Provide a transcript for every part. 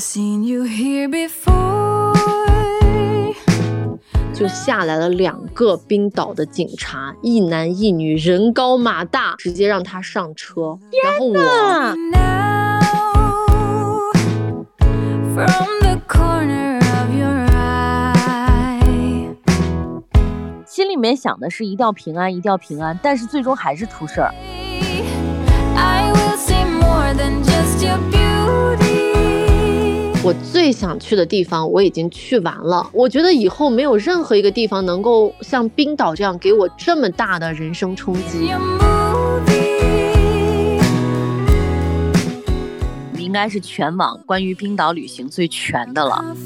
seen you here before. 就下来了两个冰岛的警察，一男一女，人高马大，直接让他上车。然后我 Now, from the corner of your eye. 心里面想的是一定要平安，一定要平安，但是最终还是出事儿。我最想去的地方我已经去完了，我觉得以后没有任何一个地方能够像冰岛这样给我这么大的人生冲击。应该是全网关于冰岛旅行最全的了。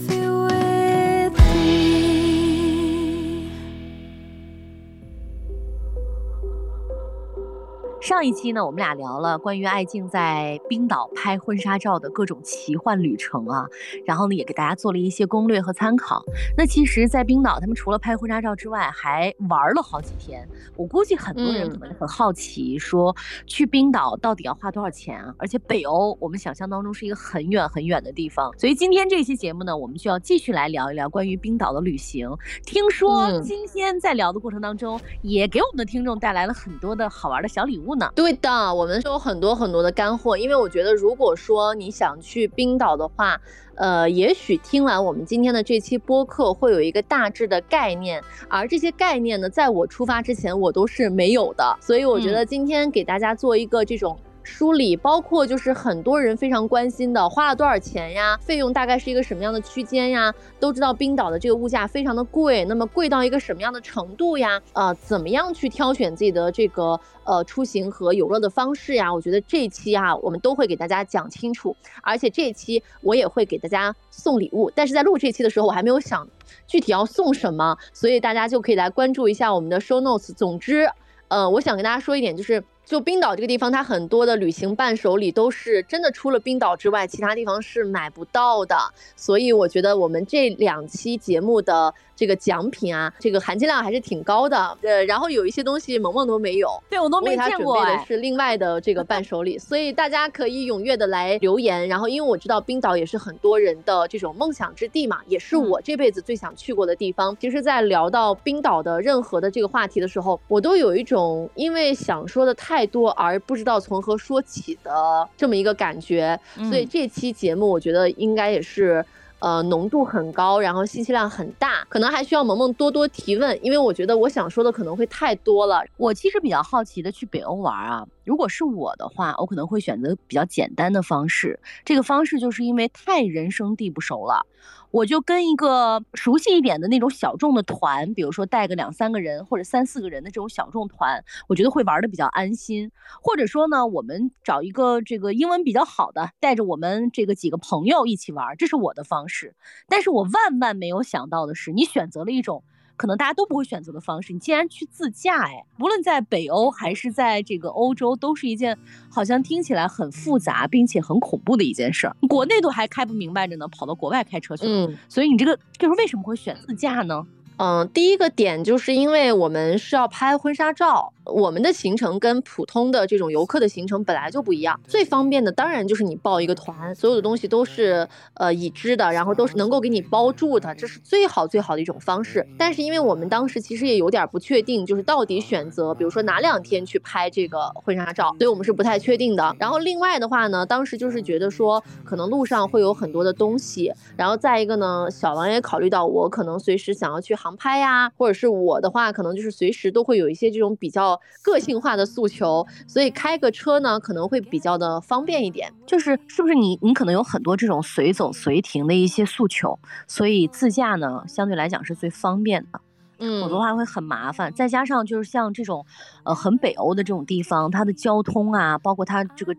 上一期呢，我们俩聊了关于爱静在冰岛拍婚纱照的各种奇幻旅程啊，然后呢，也给大家做了一些攻略和参考。那其实，在冰岛，他们除了拍婚纱照之外，还玩了好几天。我估计很多人可能很好奇，说去冰岛到底要花多少钱啊？而且北欧，我们想象当中是一个很远很远的地方，所以今天这期节目呢，我们就要继续来聊一聊关于冰岛的旅行。听说嗯今天在聊的过程当中，也给我们的听众带来了很多的好玩的小礼物呢。对的，我们是有很多很多的干货，因为我觉得如果说你想去冰岛的话，呃，也许听完我们今天的这期播客会有一个大致的概念，而这些概念呢，在我出发之前我都是没有的，所以我觉得今天给大家做一个这种。梳理包括就是很多人非常关心的，花了多少钱呀？费用大概是一个什么样的区间呀？都知道冰岛的这个物价非常的贵，那么贵到一个什么样的程度呀？呃，怎么样去挑选自己的这个呃出行和游乐的方式呀？我觉得这一期啊，我们都会给大家讲清楚，而且这一期我也会给大家送礼物，但是在录这期的时候，我还没有想具体要送什么，所以大家就可以来关注一下我们的 show notes。总之，呃，我想跟大家说一点，就是就冰岛这个地方，它很多的旅行伴手礼都是真的除了冰岛之外，其他地方是买不到的。所以我觉得我们这两期节目的这个奖品啊，这个含金量还是挺高的。呃，然后有一些东西萌萌都没有，对我都没我给他见过哎准备的。是另外的这个伴手礼，所以大家可以踊跃的来留言。然后，因为我知道冰岛也是很多人的这种梦想之地嘛，也是嗯我这辈子最想去过的地方。其实，在聊到冰岛的任何的这个话题的时候，我都有一种因为想说的太多而不知道从何说起的这么一个感觉。所以嗯这期节目，我觉得应该也是。呃，浓度很高，然后信息量很大，可能还需要萌萌多多提问，因为我觉得我想说的可能会太多了。我其实比较好奇的去北欧玩啊，如果是我的话，我可能会选择比较简单的方式。这个方式就是因为太人生地不熟了，我就跟一个熟悉一点的那种小众的团，比如说带个两三个人或者三四个人的这种小众团，我觉得会玩的比较安心。或者说呢，我们找一个这个英文比较好的，带着我们这个几个朋友一起玩，这是我的方式。但是我万万没有想到的是，你选择了一种。可能大家都不会选择的方式，你竟然去自驾哎！无论在北欧还是在这个欧洲，都是一件好像听起来很复杂并且很恐怖的一件事儿。国内都还开不明白着呢，跑到国外开车去了。嗯。所以你这个就是为什么会选自驾呢？嗯，第一个点就是因为我们是要拍婚纱照，我们的行程跟普通的这种游客的行程本来就不一样。最方便的当然就是你报一个团，所有的东西都是呃已知的，然后都是能够给你包住的，这是最好最好的一种方式。但是因为我们当时其实也有点不确定，就是到底选择比如说哪两天去拍这个婚纱照，所以我们是不太确定的。然后另外的话呢，当时就是觉得说可能路上会有很多的东西，然后再一个呢，小王也考虑到我可能随时想要去航拍呀，或者是我的话，可能就是随时都会有一些这种比较个性化的诉求，所以开个车呢可能会比较的方便一点。就是是不是你你可能有很多这种随走随停的一些诉求，所以自驾呢相对来讲是最方便的。嗯否则的话会很麻烦。再加上就是像这种，呃，很北欧的这种地方，它的交通啊，包括它这个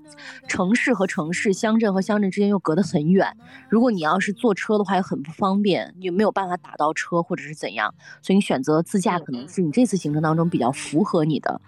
城市和城市、乡镇和乡镇之间又隔得很远。如果你要是坐车的话，又很不方便，你没有办法打到车或者是怎样。所以你选择自驾，可能是你这次行程当中比较符合你的。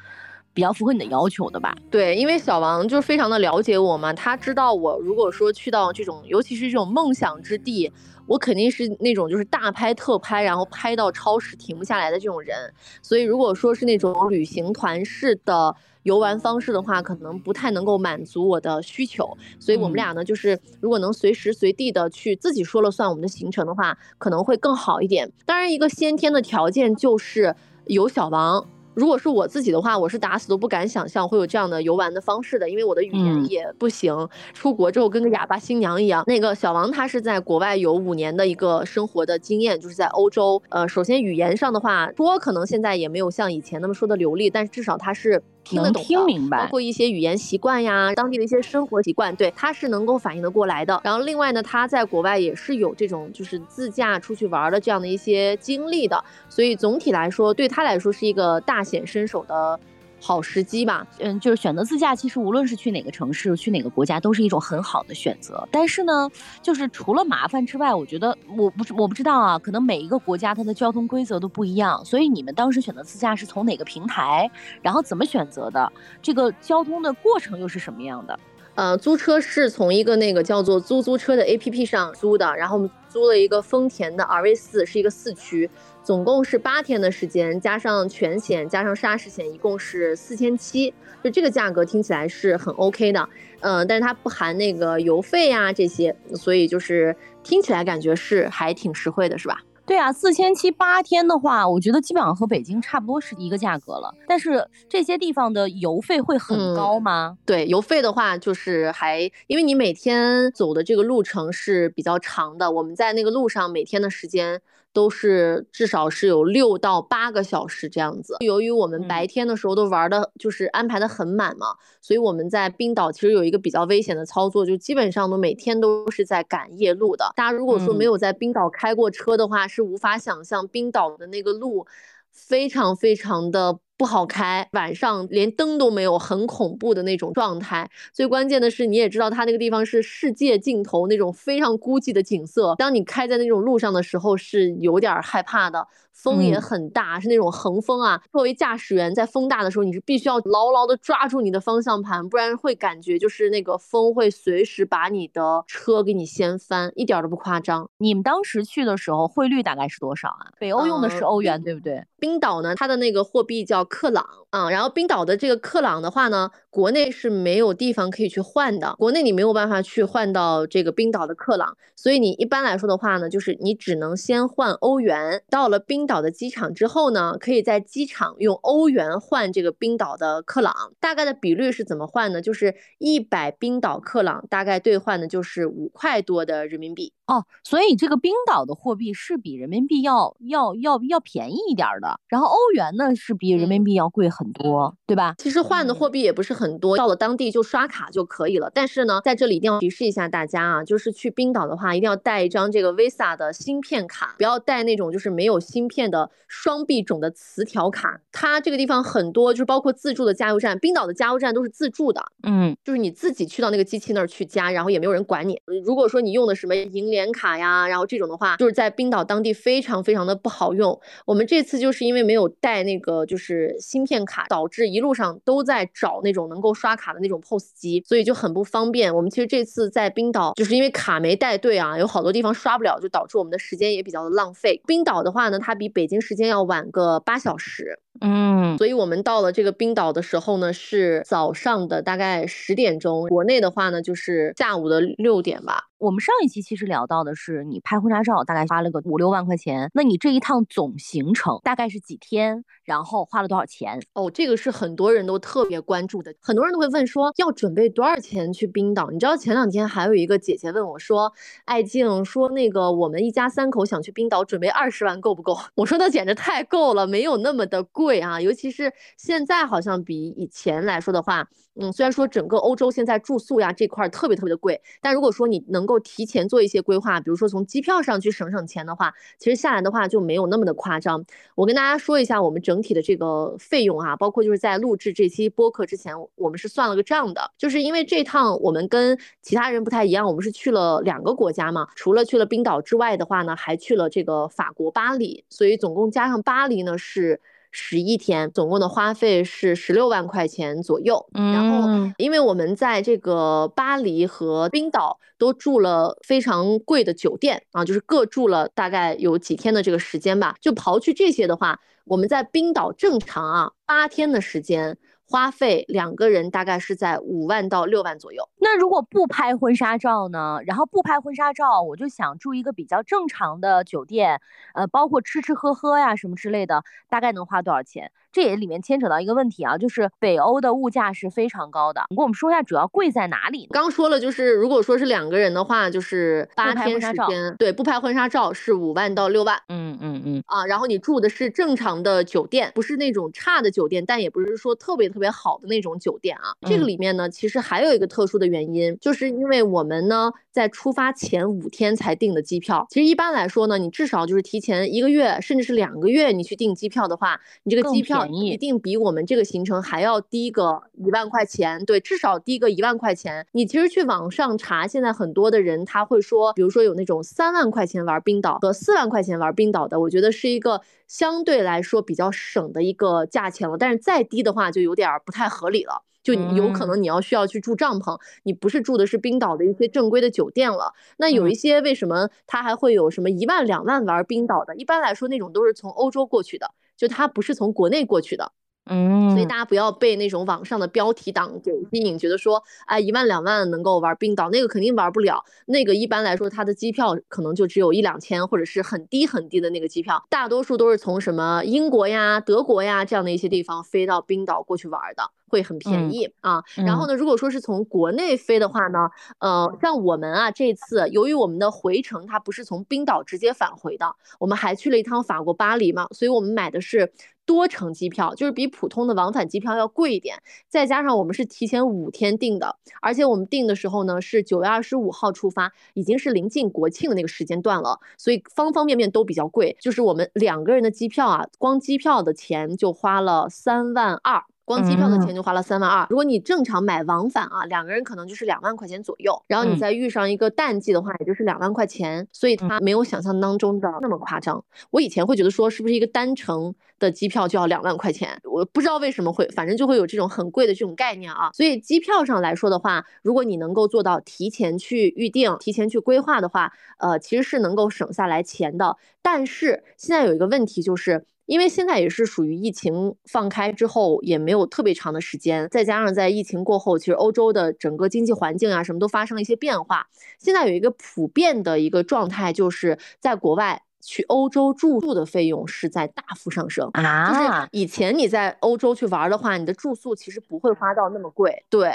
比较符合你的要求的吧？对，因为小王就是非常的了解我嘛，他知道我如果说去到这种，尤其是这种梦想之地，我肯定是那种就是大拍特拍，然后拍到超时停不下来的这种人。所以如果说是那种旅行团式的游玩方式的话，可能不太能够满足我的需求。所以我们俩呢，就是如果能随时随地的去自己说了算我们的行程的话，可能会更好一点。当然，一个先天的条件就是有小王。如果是我自己的话，我是打死都不敢想象会有这样的游玩的方式的，因为我的语言嗯也不行，出国之后跟个哑巴新娘一样。那个小王他是在国外有五年的一个生活的经验，就是在欧洲。呃，首先语言上的话，说可能现在也没有像以前那么说的流利，但是至少他是听得懂的，听明白包括一些语言习惯呀，当地的一些生活习惯，对，他是能够反应得过来的。然后另外呢，他在国外也是有这种就是自驾出去玩的这样的一些经历的，所以总体来说，对他来说是一个大显身手的好时机吧。嗯，就是选择自驾，其实无论是去哪个城市、去哪个国家，都是一种很好的选择。但是呢，就是除了麻烦之外，我觉得我不我不知道啊，可能每一个国家它的交通规则都不一样，所以你们当时选择自驾是从哪个平台，然后怎么选择的？这个交通的过程又是什么样的？呃，租车是从一个那个叫做租租车的 APP 上租的，然后我们租了一个丰田的 RV 四，是一个四驱，总共是八天的时间，加上全险加上沙石险，一共是四千七，就这个价格听起来是很 OK 的，呃，但是它不含那个油费呀、这些，所以就是听起来感觉是还挺实惠的，是吧？对啊，四千七八天的话，我觉得基本上和北京差不多是一个价格了。但是这些地方的油费会很嗯高吗？对，油费的话，就是还因为你每天走的这个路程是比较长的，我们在那个路上每天的时间都是至少是有六到八个小时这样子。由于我们嗯白天的时候都玩的，就是安排的很满嘛，所以我们在冰岛其实有一个比较危险的操作，就基本上都每天都是在赶夜路的。大家如果说没嗯有在冰岛开过车的话，是无法想象冰岛的那个路非常非常的不好开，晚上连灯都没有，很恐怖的那种状态。最关键的是，你也知道它那个地方是世界尽头那种非常孤寂的景色。当你开在那种路上的时候，是有点儿害怕的，风也嗯很大，是那种横风啊。作为驾驶员，在风大的时候，你是必须要牢牢的抓住你的方向盘，不然会感觉就是那个风会随时把你的车给你掀翻，一点儿都不夸张。你们当时去的时候汇率大概是多少啊？北欧用的是呃欧元，对不对？冰岛呢，它的那个货币叫克朗啊、然后冰岛的这个克朗的话呢，国内是没有地方可以去换的，国内你没有办法去换到这个冰岛的克朗，所以你一般来说的话呢，就是你只能先换欧元，到了冰岛的机场之后呢，可以在机场用欧元换这个冰岛的克朗，大概的比率是怎么换呢？就是一百冰岛克朗大概兑换的就是五块多的人民币。哦，所以这个冰岛的货币是比人民币要要要要便宜一点儿的，然后欧元呢是比人民嗯币要贵很多，对吧？其实换的货币也不是很多，到了当地就刷卡就可以了。但是呢，在这里一定要提示一下大家啊，就是去冰岛的话，一定要带一张这个 Visa 的芯片卡，不要带那种就是没有芯片的双币种的磁条卡。它这个地方很多就是包括自助的加油站，冰岛的加油站都是自助的，嗯，就是你自己去到那个机器那儿去加，然后也没有人管你。如果说你用的什么银联卡呀，然后这种的话，就是在冰岛当地非常非常的不好用。我们这次就是因为没有带那个就是芯片卡，导致一路上都在找那种能够刷卡的那种 POS 机，所以就很不方便。我们其实这次在冰岛就是因为卡没带对啊，有好多地方刷不了，就导致我们的时间也比较的浪费。冰岛的话呢，它比北京时间要晚个八小时，嗯，所以我们到了这个冰岛的时候呢，是早上的大概十点钟，国内的话呢就是下午的六点吧。我们上一期其实聊到的是你拍婚纱照大概花了个五六万块钱，那你这一趟总行程大概是几天，然后花了多少钱？哦，这个是很多人都特别关注的，很多人都会问说要准备多少钱去冰岛？你知道前两天还有一个姐姐问我说，爱静说那个我们一家三口想去冰岛，准备二十万够不够？我说那简直太够了，没有那么的贵啊，尤其是现在好像比以前来说的话，嗯，虽然说整个欧洲现在住宿呀这块特别特别的贵，但如果说你能够提前做一些规划，比如说从机票上去省省钱的话，其实下来的话就没有那么的夸张。我跟大家说一下我们整体的这个费用啊，包括就是在录制这期播客之前，我们是算了个账的，就是因为这趟我们跟其他人不太一样，我们是去了两个国家嘛，除了去了冰岛之外的话呢，还去了这个法国巴黎，所以总共加上巴黎呢是。十一天，总共的花费是十六万块钱左右。然后嗯，因为我们在这个巴黎和冰岛都住了非常贵的酒店啊，就是各住了大概有几天的这个时间吧。就刨去这些的话，我们在冰岛正常啊八天的时间。花费两个人大概是在五万到六万左右。那如果不拍婚纱照呢？然后不拍婚纱照，我就想住一个比较正常的酒店，呃，包括吃吃喝喝呀什么之类的，大概能花多少钱？这也里面牵扯到一个问题啊，就是北欧的物价是非常高的。你给我们说一下主要贵在哪里？刚说了，就是如果说是两个人的话，就是八天时间，对，不拍婚纱照是五万到六万。嗯嗯嗯，啊，然后你住的是正常的酒店，不是那种差的酒店，但也不是说特别特别好的那种酒店啊。这个嗯里面呢，其实还有一个特殊的原因，就是因为我们呢在出发前五天才订的机票。其实一般来说呢，你至少就是提前一个月，甚至是两个月，你去订机票的话，你这个机票便宜一定比我们这个行程还要低个一万块钱，对，至少低个一万块钱。你其实去网上查，现在很多的人他会说，比如说有那种三万块钱玩冰岛和四万块钱玩冰岛的，我觉得是一个相对来说比较省的一个价钱了。但是再低的话，就有点儿不太合理了。就有可嗯能你要需要去住帐篷，你不是住的是冰岛的一些正规的酒店了。那有嗯一些为什么它还会有什么一万两万玩冰岛的？一般来说那种都是从欧洲过去的，就它不是从国内过去的。嗯，所以大家不要被那种网上的标题党给吸引，觉得说，哎，一万两万能够玩冰岛，那个肯定玩不了。那个一般来说，它的机票可能就只有一两千，或者是很低很低的那个机票，大多数都是从什么英国呀、德国呀这样的一些地方飞到冰岛过去玩的。会很便嗯宜啊，然后呢，如果说是从国内飞的话呢，呃，像我们啊这次由于我们的回程它不是从冰岛直接返回的，我们还去了一趟法国巴黎嘛，所以我们买的是多程机票，就是比普通的往返机票要贵一点。再加上我们是提前五天订的，而且我们订的时候呢是九月二十五号出发，已经是临近国庆的那个时间段了，所以方方面面都比较贵。就是我们两个人的机票啊，光机票的钱就花了三万二。光机票的钱就花了三万二，如果你正常买往返啊，两个人可能就是两万块钱左右，然后你嗯再遇上一个淡季的话，也就是两万块钱，所以它没有想象当中的那么夸张。我以前会觉得说是不是一个单程的机票就要两万块钱，我不知道为什么会，反正就会有这种很贵的这种概念啊。所以机票上来说的话，如果你能够做到提前去预定、提前去规划的话，呃，其实是能够省下来钱的。但是现在有一个问题就是。因为现在也是属于疫情放开之后，也没有特别长的时间，再加上在疫情过后，其实欧洲的整个经济环境啊，什么都发生了一些变化。现在有一个普遍的一个状态，就是在国外去欧洲住宿的费用是在大幅上升啊。就是啊，以前你在欧洲去玩的话，你的住宿其实不会花到那么贵，对。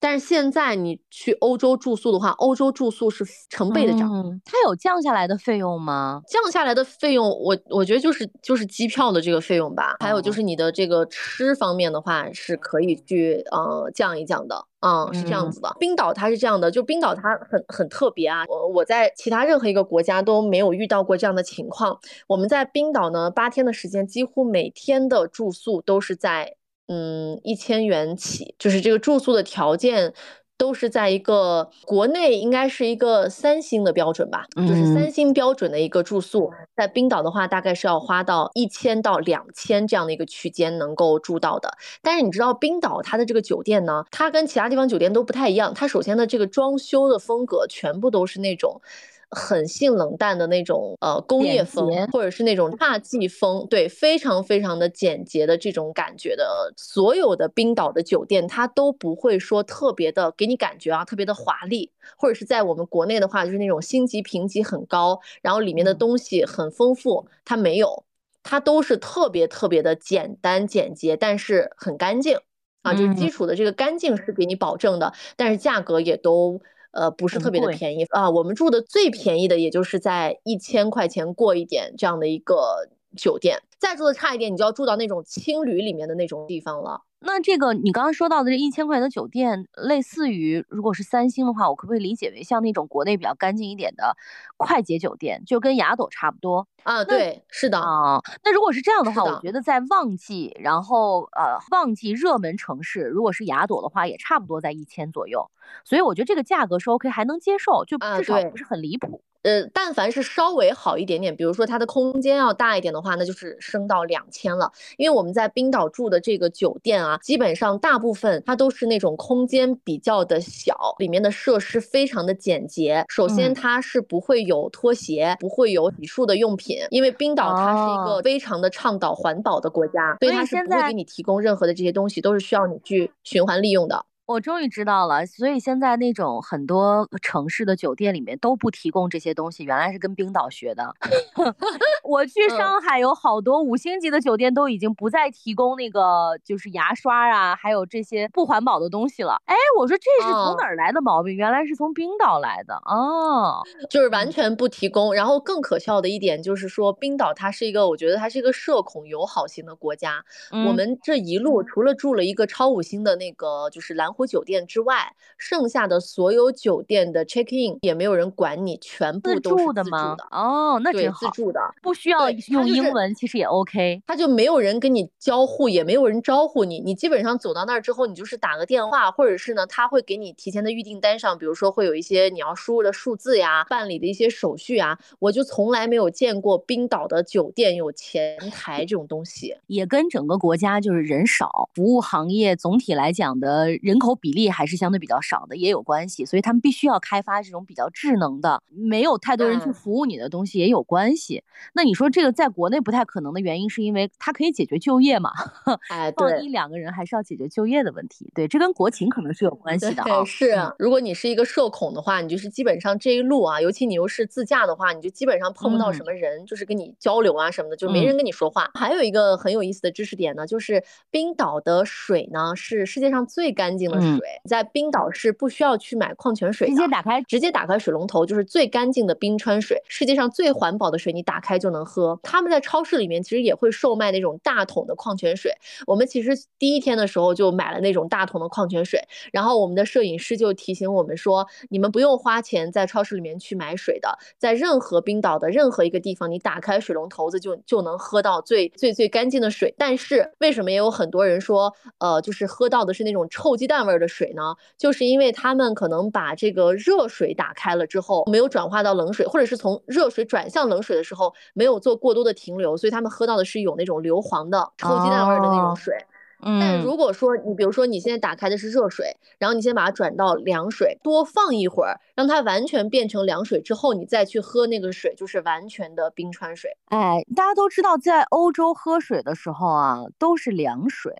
但是现在你去欧洲住宿的话，欧洲住宿是成倍的涨。嗯，它有降下来的费用吗？降下来的费用，我我觉得就是就是机票的这个费用吧，还有就哦是你的这个吃方面的话是可以去呃降一降的，嗯，是这样嗯子的。冰岛它是这样的，就冰岛它很很特别啊，我我在其他任何一个国家都没有遇到过这样的情况。我们在冰岛呢，八天的时间，几乎每天的住宿都是在嗯一千元起，就是这个住宿的条件。都是在一个国内应该是一个三星的标准吧，就是嗯三星标准的一个住宿，在冰岛的话，大概是要花到一千到两千这样的一个区间能够住到的。但是你知道，冰岛它的这个酒店呢，它跟其他地方酒店都不太一样。它首先的这个装修的风格全部都是那种。很性冷淡的那种呃工业风，或者是那种侘寂风，对，非常非常的简洁的这种感觉的。所有的冰岛的酒店，它都不会说特别的给你感觉啊，特别的华丽，或者是在我们国内的话，就是那种星级评级很高，然后里面的嗯。东西很丰富，它没有，它都是特别特别的简单简洁，但是很干净。啊，就是基嗯础的这个干净是给你保证的，但是价格也都。呃，不是特别的便宜啊，我们住的最便宜的也就是在一千块钱过一点这样的一个酒店，再住的差一点，你就要住到那种青旅里面的那种地方了。那这个你刚刚说到的这一千块钱的酒店，类似于如果是三星的话，我可不可以理解为像那种国内比较干净一点的快捷酒店，就跟雅朵差不多啊，对，是的，啊？那如果是这样的话，的我觉得在旺季，然后呃旺季热门城市，如果是雅朵的话，也差不多在一千左右，所以我觉得这个价格是 OK，还能接受，就至少不是很离谱。呃，但凡是稍微好一点点，比如说它的空间要大一点的话，那就是升到两千了。因为我们在冰岛住的这个酒店啊，基本上大部分它都是那种空间比较的小，里面的设施非常的简洁。首先，嗯它是不会有拖鞋，不会有洗漱的用品，因为冰岛它是一哦个非常的倡导环保的国家，所以它是现在不会给你提供任何的这些东西，都是需要你去循环利用的。我终于知道了，所以现在那种很多城市的酒店里面都不提供这些东西，原来是跟冰岛学的。我去嗯上海有好多五星级的酒店都已经不再提供那个就是牙刷啊，还有这些不环保的东西了。哎，我说这是从哦哪儿来的毛病？原来是从冰岛来的哦。就是完嗯全不提供。然后更可笑的一点就是说，冰岛它是一个，我觉得它是一个社恐友好型的国家。我嗯们这一路除了住了一个超五星的那个就是蓝湖酒店之外，剩下的所有酒店的 check in 也没有人管你，全部都是助的吗自助的？哦，那对，真好，自助的。不需要用英文其实也 OK。他就没有人跟你交互，也没有人招呼你，你基本上走到那儿之后，你就是打个电话，或者是呢，他会给你提前的预订单上，比如说会有一些你要输入的数字呀，办理的一些手续啊，我就从来没有见过冰岛的酒店有前台这种东西。也跟整个国家就是人少，服务行业总体来讲的人口比例还是相对比较少的，也有关系。所以他们必须要开发这种比较智能的，没有太多人去嗯服务你的东西也有关系。那你说这个在国内不太可能的原因，是因为它可以解决就业嘛？哎，放对一。两个人还是要解决就业的问题，对，这跟国情可能是有关系的啊对，。是如果你是一个社恐的话，你就是基本上这一路啊，尤其你又是自驾的话，你就基本上碰不到什嗯么人，就是跟你交流啊什么的，就没嗯人跟你说话。还有一个很有意思的知识点呢，就是冰岛的水呢是世界上最干净的嗯水，在冰岛是不需要去买矿泉水的。直接打开直接打开水龙头就是最干净的冰川水，世界上最环保的水，你打开就能喝。他们在超市里面其实也会售卖那种大桶的矿泉水，我们其实第一天的时候就买了那种大桶的矿泉水，然后我们的摄影师就提醒我们说，你们不用花钱在超市里面去买水的，在任何冰岛的任何一个地方，你打开水龙头子就就能喝到最最最干净的水。但是为什么也有很多人说，呃，就是喝到的是那种臭鸡蛋味儿的水呢？就是因为他们可能把这个热水打开了之后，没有转化到冷水，或者是从热水转向冷水的时候没有做过多的停留，所以他们喝到的是有那种硫磺的臭鸡蛋味儿的那种哦水。但嗯，如果说你比如说你现在打开的是热水，然后你先把它转到凉水，多放一会儿，让它完全变成凉水之后，你再去喝那个水，就是完全的冰川水。哎，大家都知道，在欧洲喝水的时候啊，都是凉水，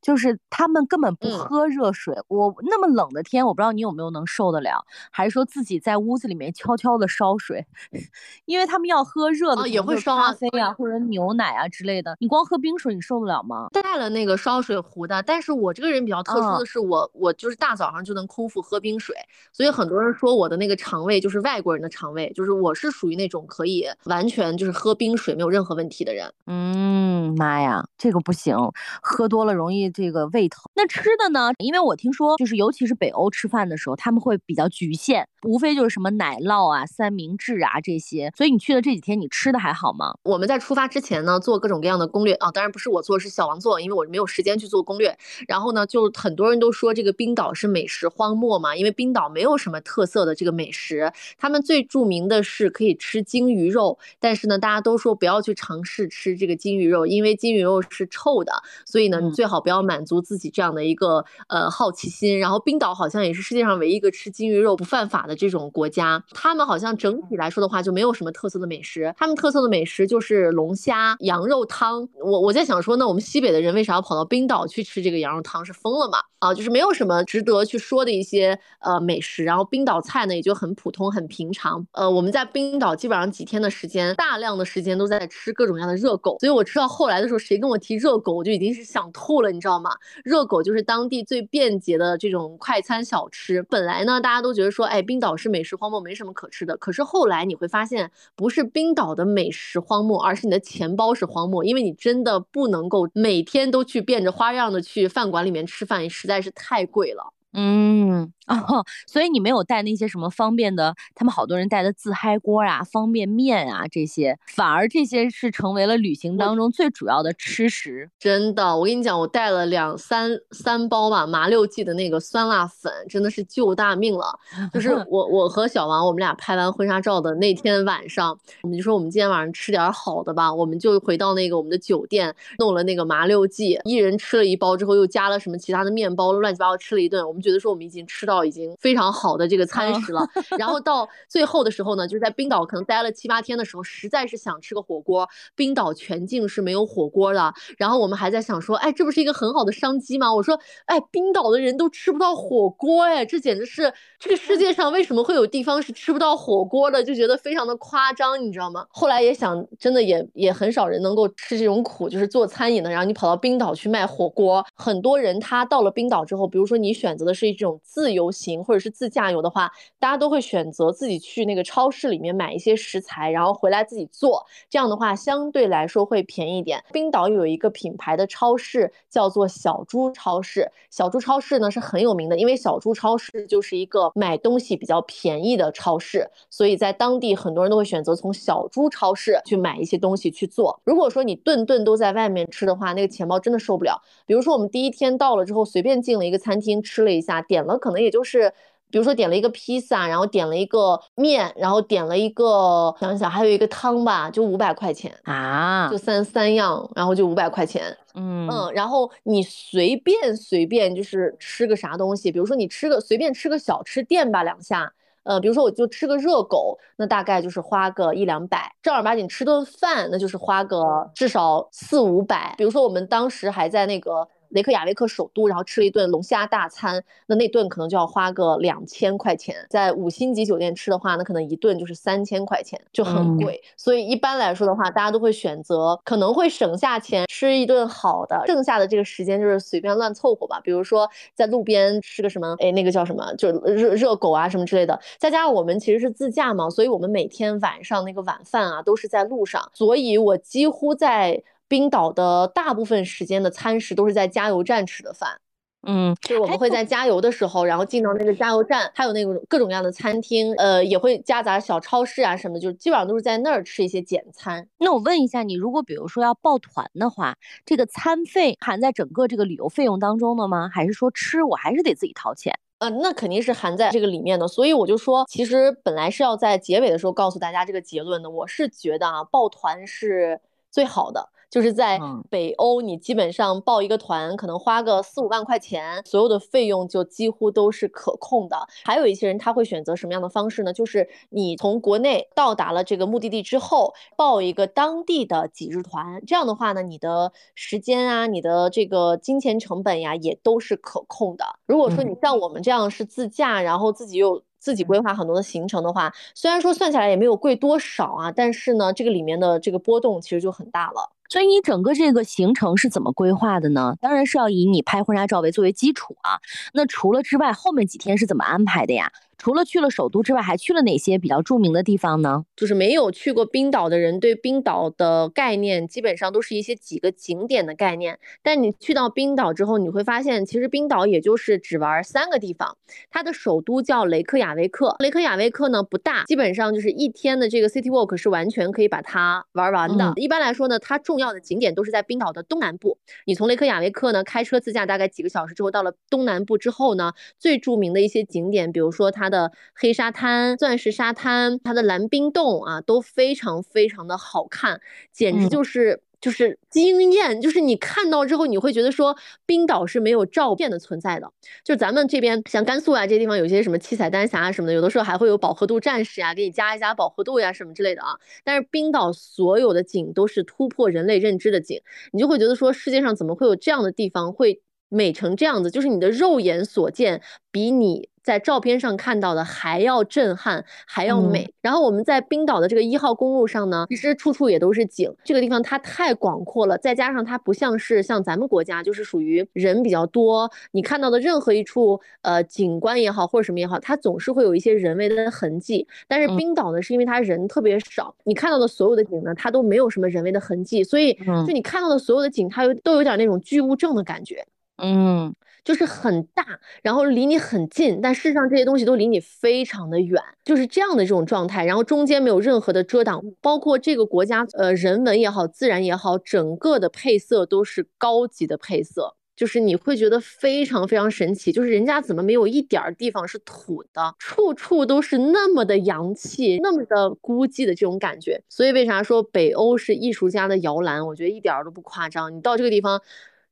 就是他们根本不嗯喝热水。我那么冷的天，我不知道你有没有能受得了，还是说自己在屋子里面悄悄的烧水，因为他们要喝热的，哦也会烧啊咖啡啊，或者牛奶啊之类的。你光喝冰水，你受得了吗？带了那个烧水壶的，但是我这个人比较特殊嗯的是我，我就是大早上就能空腹喝冰水，所以很多人说我的那个肠胃就是外国人的肠胃，就是我是属于那种可以完全就是喝冰水没有任何问题的人。嗯，妈呀，这个不行，喝多了容易这个胃疼。那吃的呢？因为我听说，就是尤其是北欧吃饭的时候，他们会比较局限，无非就是什么奶酪啊、三明治啊这些。所以你去的这几天，你吃的还好吗？我们在出发之前呢，做各种各样的攻略啊，当然不是我做，是小王做，因为我没有时间去做攻略。然后呢，就很多人都说这个冰岛是美食荒漠嘛，因为冰岛没有什么特色的这个美食，他们最著名的是可以吃鲸鱼肉，但是呢，大家都说不要去尝试吃这个鲸鱼肉，因为鲸鱼肉是臭的，所以呢，你嗯最好不要满足自己这样的一个呃好奇心。然后冰岛好像也是世界上唯一一个吃鲸鱼肉不犯法的这种国家，他们好像整体来说的话就没有什么特色的美食，他们特色的美食就是龙虾、羊肉汤。我我在想说，那我们西北的人为啥要跑到冰岛去吃这个羊肉汤？是疯了吗？啊，就是没有什么值得去说的一些呃美食，然后冰岛菜呢也就很普通很平常。呃，我们在冰岛基本上几天的时间，大量的时间都在吃各种各样的热狗，所以我吃到后来的时候，谁跟我提热狗，我就已经是想吐了，你知道吗？热狗就是当地最便捷的这种快餐小吃。本来呢，大家都觉得说，哎，冰岛是美食荒漠，没什么可吃的。可是后来你会发现，不是冰岛的美食荒漠，而是你的钱包是荒漠，因为你真的不能够每天都去变着花样的去饭馆里面吃饭，实在是太贵了。嗯 哦，所以你没有带那些什么方便的，他们好多人带的自嗨锅啊、方便面啊这些，反而这些是成为了旅行当中最主要的吃食。真的，我跟你讲，我带了两三三包吧麻六记的那个酸辣粉，真的是救大命了。就是 我我和小王，我们俩拍完婚纱照的那天晚上，我们就说我们今天晚上吃点好的吧，我们就回到那个我们的酒店，弄了那个麻六记，一人吃了一包之后，又加了什么其他的面包，乱七八糟吃了一顿。我们觉得说我们已经吃到已经非常好的这个餐食了。然后到最后的时候呢，就是在冰岛可能待了七八天的时候，实在是想吃个火锅。冰岛全境是没有火锅的。然后我们还在想说，哎，这不是一个很好的商机吗？我说，哎，冰岛的人都吃不到火锅，哎，这简直是这个世界上为什么会有地方是吃不到火锅的？就觉得非常的夸张，你知道吗？后来也想，真的也也很少人能够吃这种苦，就是做餐饮的，然后你跑到冰岛去卖火锅。很多人他到了冰岛之后，比如说你选择的是一种自由行或者是自驾游的话，大家都会选择自己去那个超市里面买一些食材，然后回来自己做。这样的话相对来说会便宜一点。冰岛有一个品牌的超市叫做小猪超市，小猪超市呢是很有名的，因为小猪超市就是一个买东西比较便宜的超市，所以在当地很多人都会选择从小猪超市去买一些东西去做。如果说你顿顿都在外面吃的话，那个钱包真的受不了。比如说我们第一天到了之后，随便进了一个餐厅吃了一下，点了可能也就是。比如说点了一个披萨，然后点了一个面，然后点了一个想想还有一个汤吧，就五百块钱啊，就三三样，然后就五百块钱。嗯嗯，然后你随便随便就是吃个啥东西，比如说你吃个随便吃个小吃店吧两下，呃，比如说我就吃个热狗，那大概就是花个一两百，正儿八经吃顿饭，那就是花个至少四五百。比如说我们当时还在那个。雷克雅未克首都，然后吃了一顿龙虾大餐，那那顿可能就要花个两千块钱。在五星级酒店吃的话，那可能一顿就是三千块钱，就很贵。所以一般来说的话，大家都会选择可能会省下钱吃一顿好的，剩下的这个时间就是随便乱凑合吧。比如说在路边吃个什么，哎，那个叫什么，就热热狗啊什么之类的。再加上我们其实是自驾嘛，所以我们每天晚上那个晚饭啊都是在路上，所以我几乎在。冰岛的大部分时间的餐食都是在加油站吃的饭，嗯，就是我们会在加油的时候，然后进到那个加油站，还有那种各种各样的餐厅，呃，也会夹杂小超市啊什么的，就基本上都是在那儿吃一些简餐。那我问一下，你如果比如说要报团的话，这个餐费含在整个这个旅游费用当中的吗？还是说吃我还是得自己掏钱？呃，那肯定是含在这个里面的。所以我就说，其实本来是要在结尾的时候告诉大家这个结论的。我是觉得啊，报团是最好的。就是在北欧，你基本上报一个团，可能花个四五万块钱，所有的费用就几乎都是可控的。还有一些人他会选择什么样的方式呢？就是你从国内到达了这个目的地之后，报一个当地的几日团，这样的话呢，你的时间啊，你的这个金钱成本呀，也都是可控的。如果说你像我们这样是自驾，然后自己又自己规划很多的行程的话，虽然说算下来也没有贵多少啊，但是呢，这个里面的这个波动其实就很大了。所以你整个这个行程是怎么规划的呢？当然是要以你拍婚纱照为作为基础啊。那除了之外，后面几天是怎么安排的呀？除了去了首都之外，还去了哪些比较著名的地方呢？就是没有去过冰岛的人，对冰岛的概念基本上都是一些几个景点的概念。但你去到冰岛之后，你会发现，其实冰岛也就是只玩三个地方。它的首都叫雷克雅未克，雷克雅未克呢不大，基本上就是一天的这个 city walk 是完全可以把它玩完的。一般来说呢，它重要的景点都是在冰岛的东南部。你从雷克雅未克呢开车自驾大概几个小时之后，到了东南部之后呢，最著名的一些景点，比如说它。的黑沙滩、钻石沙滩，它的蓝冰洞啊，都非常非常的好看，简直就是就是惊艳。就是你看到之后，你会觉得说，冰岛是没有照片的存在的。就咱们这边像甘肃啊这些地方，有些什么七彩丹霞啊什么的，有的时候还会有饱和度战士呀，给你加一加饱和度呀什么之类的啊。但是冰岛所有的景都是突破人类认知的景，你就会觉得说，世界上怎么会有这样的地方会美成这样子？就是你的肉眼所见比你。在照片上看到的还要震撼，还要美。然后我们在冰岛的这个一号公路上呢，其实处处也都是景。这个地方它太广阔了，再加上它不像是像咱们国家，就是属于人比较多，你看到的任何一处呃景观也好，或者什么也好，它总是会有一些人为的痕迹。但是冰岛呢，是因为它人特别少，你看到的所有的景呢，它都没有什么人为的痕迹，所以就你看到的所有的景，它有都有点那种巨物症的感觉。嗯。就是很大，然后离你很近，但事实上这些东西都离你非常的远，就是这样的这种状态。然后中间没有任何的遮挡，包括这个国家呃人文也好，自然也好，整个的配色都是高级的配色。就是你会觉得非常非常神奇，就是人家怎么没有一点儿地方是土的，处处都是那么的洋气，那么的孤寂的这种感觉。所以为啥说北欧是艺术家的摇篮？我觉得一点儿都不夸张。你到这个地方。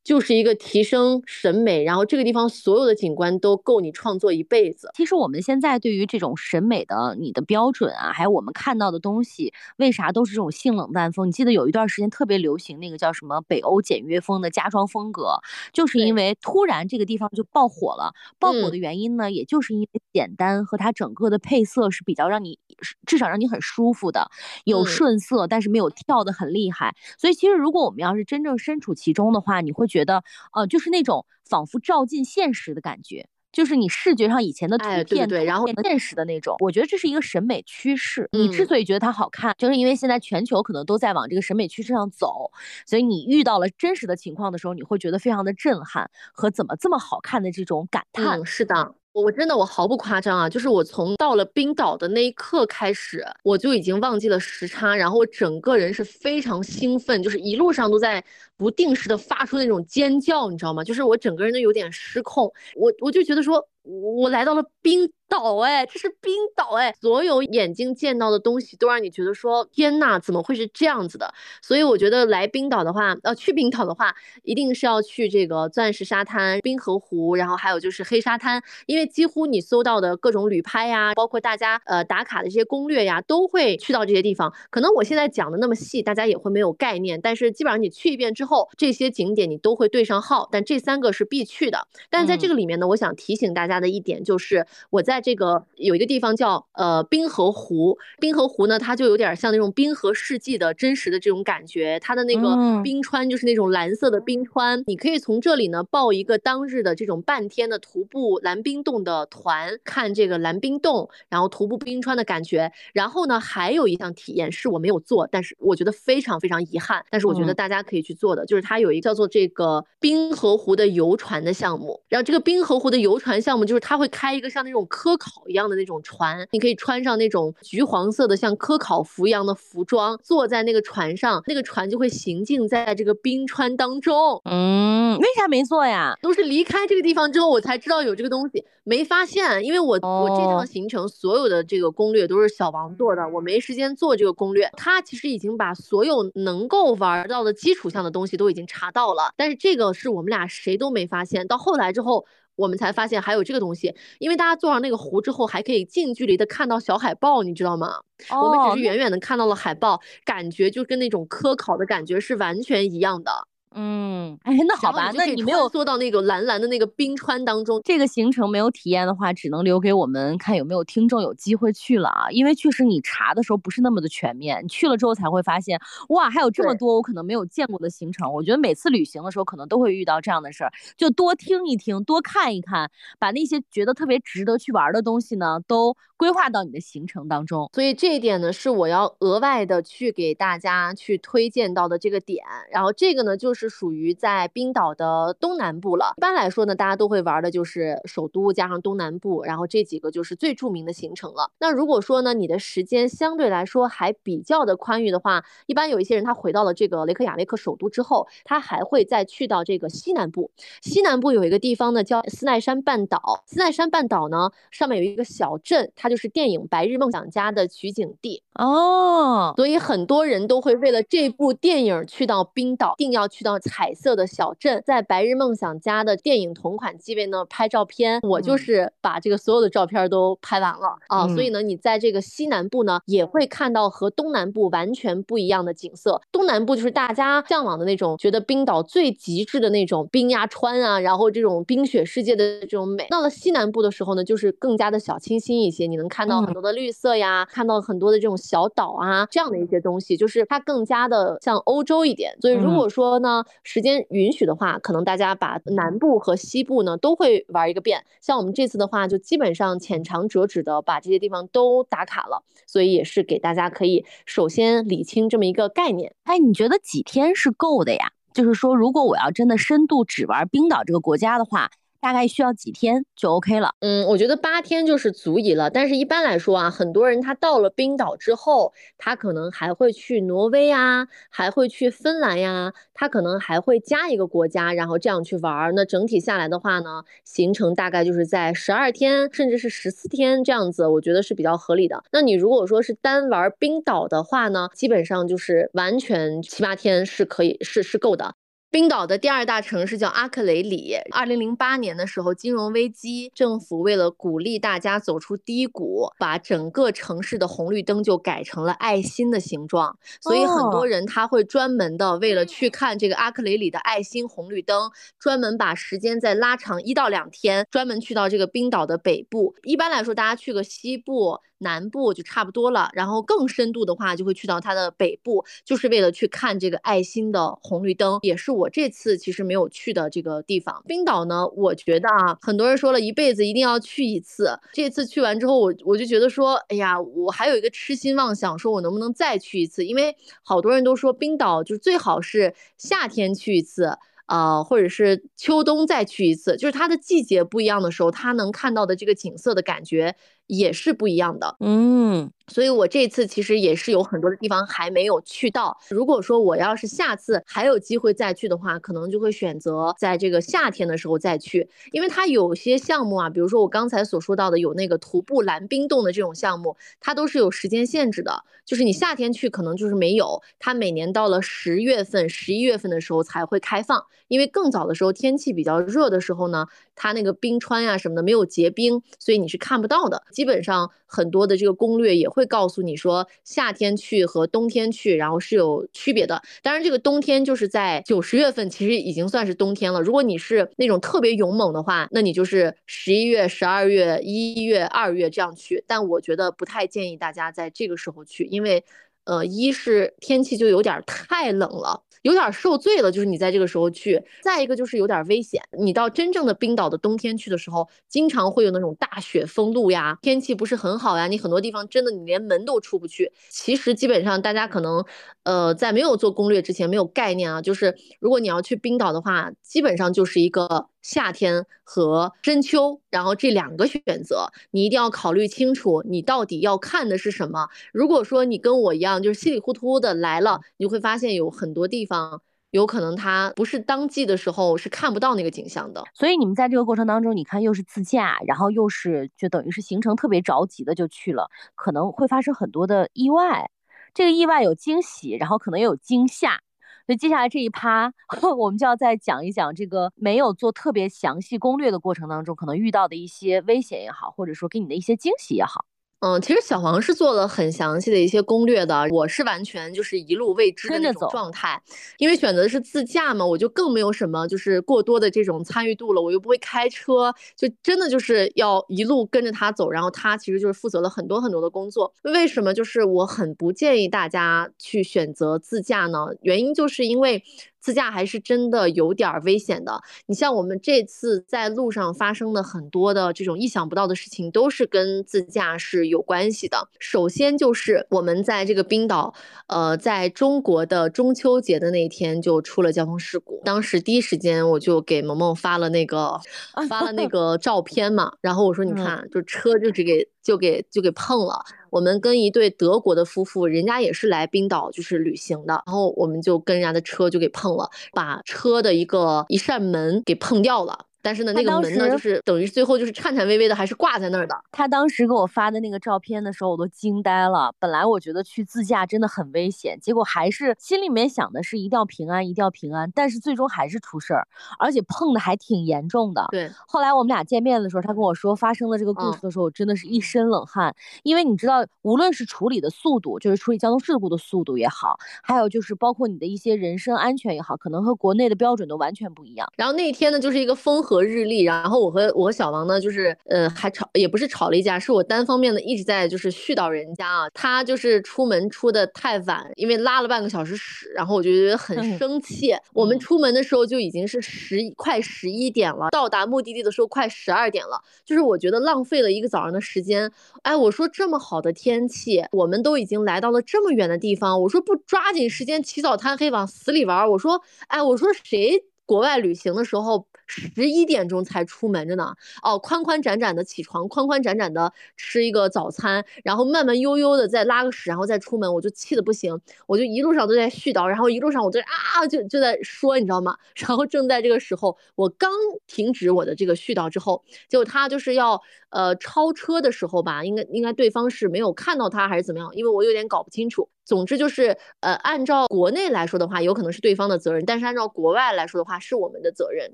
就是一个提升审美，然后这个地方所有的景观都够你创作一辈子。其实我们现在对于这种审美的你的标准啊，还有我们看到的东西，为啥都是这种性冷淡风？你记得有一段时间特别流行那个叫什么北欧简约风的家装风格，就是因为突然这个地方就爆火了。爆火的原因呢，也就是因为简单和它整个的配色是比较让你至少让你很舒服的，有顺色，但是没有跳的很厉害。所以其实如果我们要是真正身处其中的话，你会觉觉得，呃，就是那种仿佛照进现实的感觉，就是你视觉上以前的图片，对，然后现实的那种。我觉得这是一个审美趋势。你之所以觉得它好看，就是因为现在全球可能都在往这个审美趋势上走，所以你遇到了真实的情况的时候，你会觉得非常的震撼和怎么这么好看的这种感叹。是的。我真的我毫不夸张啊，就是我从到了冰岛的那一刻开始，我就已经忘记了时差，然后我整个人是非常兴奋，就是一路上都在不定时的发出那种尖叫，你知道吗？就是我整个人都有点失控，我我就觉得说。我来到了冰岛，哎，这是冰岛，哎，所有眼睛见到的东西都让你觉得说，天呐，怎么会是这样子的？所以我觉得来冰岛的话，呃，去冰岛的话，一定是要去这个钻石沙滩、冰河湖，然后还有就是黑沙滩，因为几乎你搜到的各种旅拍呀，包括大家呃打卡的这些攻略呀，都会去到这些地方。可能我现在讲的那么细，大家也会没有概念，但是基本上你去一遍之，这些景点你都会对上号。但这三个是必去的。但是在这个里面呢，我想提醒大家。的一点就是，我在这个有一个地方叫呃冰河湖，冰河湖呢，它就有点像那种冰河世纪的真实的这种感觉，它的那个冰川就是那种蓝色的冰川，你可以从这里呢报一个当日的这种半天的徒步蓝冰洞的团，看这个蓝冰洞，然后徒步冰川的感觉。然后呢，还有一项体验是我没有做，但是我觉得非常非常遗憾，但是我觉得大家可以去做的，就是它有一个叫做这个冰河湖的游船的项目，然后这个冰河湖的游船项目。就是它会开一个像那种科考一样的那种船，你可以穿上那种橘黄色的像科考服一样的服装，坐在那个船上，那个船就会行进在这个冰川当中。嗯，为啥没做呀？都是离开这个地方之后，我才知道有这个东西，没发现，因为我我这趟行程所有的这个攻略都是小王做的，我没时间做这个攻略。他其实已经把所有能够玩到的基础项的东西都已经查到了，但是这个是我们俩谁都没发现。到后来之后。我们才发现还有这个东西，因为大家坐上那个湖之后，还可以近距离的看到小海豹，你知道吗？我们只是远远的看到了海豹，感觉就跟那种科考的感觉是完全一样的。嗯，哎，那好吧，那你没有坐到那个蓝蓝的那个冰川当中，这个行程没有体验的话，只能留给我们看有没有听众有机会去了啊。因为确实你查的时候不是那么的全面，你去了之后才会发现，哇，还有这么多我可能没有见过的行程。我觉得每次旅行的时候可能都会遇到这样的事儿，就多听一听，多看一看，把那些觉得特别值得去玩的东西呢，都规划到你的行程当中。所以这一点呢，是我要额外的去给大家去推荐到的这个点。然后这个呢，就是。属于在冰岛的东南部了。一般来说呢，大家都会玩的就是首都加上东南部，然后这几个就是最著名的行程了。那如果说呢，你的时间相对来说还比较的宽裕的话，一般有一些人他回到了这个雷克雅未克首都之后，他还会再去到这个西南部。西南部有一个地方呢叫斯奈山半岛，斯奈山半岛呢上面有一个小镇，就是电影《白日梦想家》的取景地哦。所以很多人都会为了这部电影去到冰岛，一定要去到。彩色的小镇，在《白日梦想家》的电影同款机位呢拍照片，我就是把这个所有的照片都拍完了啊。所以呢，你在这个西南部呢，也会看到和东南部完全不一样的景色。东南部就是大家向往的那种，觉得冰岛最极致的那种冰压川啊，然后这种冰雪世界的这种美。到了西南部的时候呢，就是更加的小清新一些，你能看到很多的绿色呀，看到很多的这种小岛啊，这样的一些东西，就是它更加的像欧洲一点。所以如果说呢，时间允许的话，可能大家把南部和西部呢都会玩一个遍。像我们这次的话，就基本上浅尝辄止的把这些地方都打卡了，所以也是给大家可以首先理清这么一个概念。哎，你觉得几天是够的呀？就是说，如果我要真的深度只玩冰岛这个国家的话，大概需要几天就 OK 了？嗯，我觉得八天就是足以了。但是一般来说啊，很多人他到了冰岛之后，他可能还会去挪威啊，还会去芬兰呀，他可能还会加一个国家，然后这样去玩儿。那整体下来的话呢，行程大概就是在十二天，甚至是十四天这样子，我觉得是比较合理的。那你如果说是单玩冰岛的话呢，基本上就是完全七八天是可以，是是够的。冰岛的第二大城市叫阿克雷里。二零零八年的时候，金融危机，政府为了鼓励大家走出低谷，把整个城市的红绿灯就改成了爱心的形状。所以很多人他会专门的为了去看这个阿克雷里的爱心红绿灯，专门把时间再拉长一到两天，专门去到这个冰岛的北部。一般来说，大家去个西部。南部就差不多了，然后更深度的话就会去到它的北部，就是为了去看这个爱心的红绿灯，也是我这次其实没有去的这个地方。冰岛呢，我觉得啊，很多人说了一辈子一定要去一次，这次去完之后，我我就觉得说，哎呀，我还有一个痴心妄想，说我能不能再去一次？因为好多人都说冰岛就是最好是夏天去一次。呃，或者是秋冬再去一次，就是它的季节不一样的时候，它能看到的这个景色的感觉也是不一样的。嗯，所以我这次其实也是有很多的地方还没有去到。如果说我要是下次还有机会再去的话，可能就会选择在这个夏天的时候再去，因为它有些项目啊，比如说我刚才所说到的有那个徒步蓝冰洞的这种项目，它都是有时间限制的，就是你夏天去可能就是没有，它每年到了十月份、十一月份的时候才会开放。因为更早的时候天气比较热的时候呢，它那个冰川呀什么的没有结冰，所以你是看不到的。基本上很多的这个攻略也会告诉你说，夏天去和冬天去，然后是有区别的。当然，这个冬天就是在九十月份，其实已经算是冬天了。如果你是那种特别勇猛的话，那你就是十一月、十二月、一月、二月这样去。但我觉得不太建议大家在这个时候去，因为，呃，一是天气就有点太冷了。有点受罪了，就是你在这个时候去，再一个就是有点危险。你到真正的冰岛的冬天去的时候，经常会有那种大雪封路呀，天气不是很好呀，你很多地方真的你连门都出不去。其实基本上大家可能，呃，在没有做攻略之前没有概念啊，就是如果你要去冰岛的话，基本上就是一个。夏天和深秋，然后这两个选择，你一定要考虑清楚，你到底要看的是什么。如果说你跟我一样，就是稀里糊涂的来了，你会发现有很多地方有可能它不是当季的时候是看不到那个景象的。所以你们在这个过程当中，你看又是自驾，然后又是就等于是行程特别着急的就去了，可能会发生很多的意外。这个意外有惊喜，然后可能也有惊吓。所以接下来这一趴，我们就要再讲一讲这个没有做特别详细攻略的过程当中，可能遇到的一些危险也好，或者说给你的一些惊喜也好。嗯，其实小黄是做了很详细的一些攻略的，我是完全就是一路未知的那种状态，因为选择的是自驾嘛，我就更没有什么就是过多的这种参与度了，我又不会开车，就真的就是要一路跟着他走，然后他其实就是负责了很多很多的工作。为什么就是我很不建议大家去选择自驾呢？原因就是因为。自驾还是真的有点危险的。你像我们这次在路上发生的很多的这种意想不到的事情，都是跟自驾是有关系的。首先就是我们在这个冰岛，呃，在中国的中秋节的那天就出了交通事故。当时第一时间我就给萌萌发了那个 发了那个照片嘛，然后我说你看，就车就只给就给就给碰了。我们跟一对德国的夫妇，人家也是来冰岛就是旅行的，然后我们就跟人家的车就给碰了，把车的一个一扇门给碰掉了。但是呢，那个门呢，就是等于最后就是颤颤巍巍的，还是挂在那儿的。他当时给我发的那个照片的时候，我都惊呆了。本来我觉得去自驾真的很危险，结果还是心里面想的是一定要平安，一定要平安。但是最终还是出事儿，而且碰的还挺严重的。对。后来我们俩见面的时候，他跟我说发生了这个故事的时候，我真的是一身冷汗。因为你知道，无论是处理的速度，就是处理交通事故的速度也好，还有就是包括你的一些人身安全也好，可能和国内的标准都完全不一样。然后那天呢，就是一个风和日历，然后。我和我和小王呢，就是呃，还吵，也不是吵了一架，是我单方面的一直在就是絮叨人家啊。他就是出门出的太晚，因为拉了半个小时屎，然后我就觉得很生气。我们出门的时候就已经是十快十一点了，到达目的地的时候快十二点了，就是我觉得浪费了一个早上的时间。哎，我说这么好的天气，我们都已经来到了这么远的地方，我说不抓紧时间起早贪黑往死里玩，我说，哎，我说谁国外旅行的时候。十一点钟才出门着呢。哦，宽宽展展的起床，宽宽展展的吃一个早餐，然后慢慢悠悠的再拉个屎，然后再出门，我就气的不行，我就一路上都在絮叨，然后一路上我就啊就就在说，你知道吗？然后正在这个时候，我刚停止我的这个絮叨之后，结果他就是要呃超车的时候吧，应该应该对方是没有看到他还是怎么样，因为我有点搞不清楚。总之就是，呃，按照国内来说的话，有可能是对方的责任，但是按照国外来说的话，是我们的责任，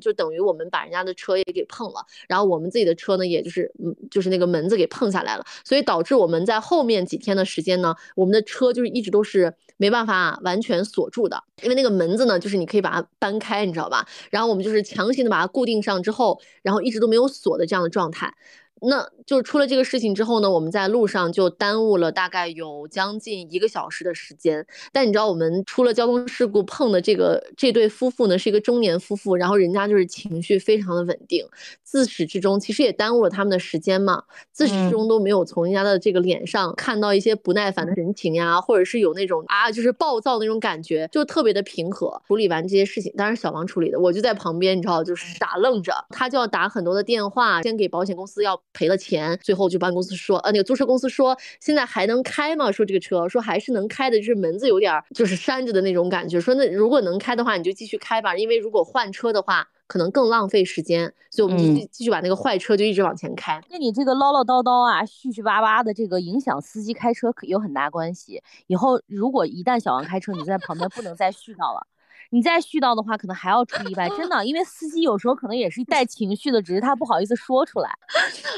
就等于我们把人家的车也给碰了，然后我们自己的车呢，也就是，嗯，就是那个门子给碰下来了，所以导致我们在后面几天的时间呢，我们的车就是一直都是没办法完全锁住的，因为那个门子呢，就是你可以把它搬开，你知道吧？然后我们就是强行的把它固定上之后，然后一直都没有锁的这样的状态。那就出了这个事情之后呢，我们在路上就耽误了大概有将近一个小时的时间。但你知道，我们出了交通事故碰的这个这对夫妇呢，是一个中年夫妇，然后人家就是情绪非常的稳定，自始至终其实也耽误了他们的时间嘛，自始至终都没有从人家的这个脸上看到一些不耐烦的神情呀，或者是有那种啊就是暴躁那种感觉，就特别的平和。处理完这些事情，当然小王处理的，我就在旁边，你知道，就是傻愣着，他就要打很多的电话，先给保险公司要。赔了钱，最后就帮公司说，呃，那个租车公司说现在还能开吗？说这个车，说还是能开的，就是门子有点就是扇着的那种感觉。说那如果能开的话，你就继续开吧，因为如果换车的话，可能更浪费时间，所以我们继续继续把那个坏车就一直往前开。那你这个唠唠叨叨啊，絮絮巴巴的这个影响司机开车可有很大关系。以后如果一旦小王开车，你在旁边不能再絮叨了。你再絮叨的话，可能还要出意外，真的，因为司机有时候可能也是带情绪的，只是他不好意思说出来。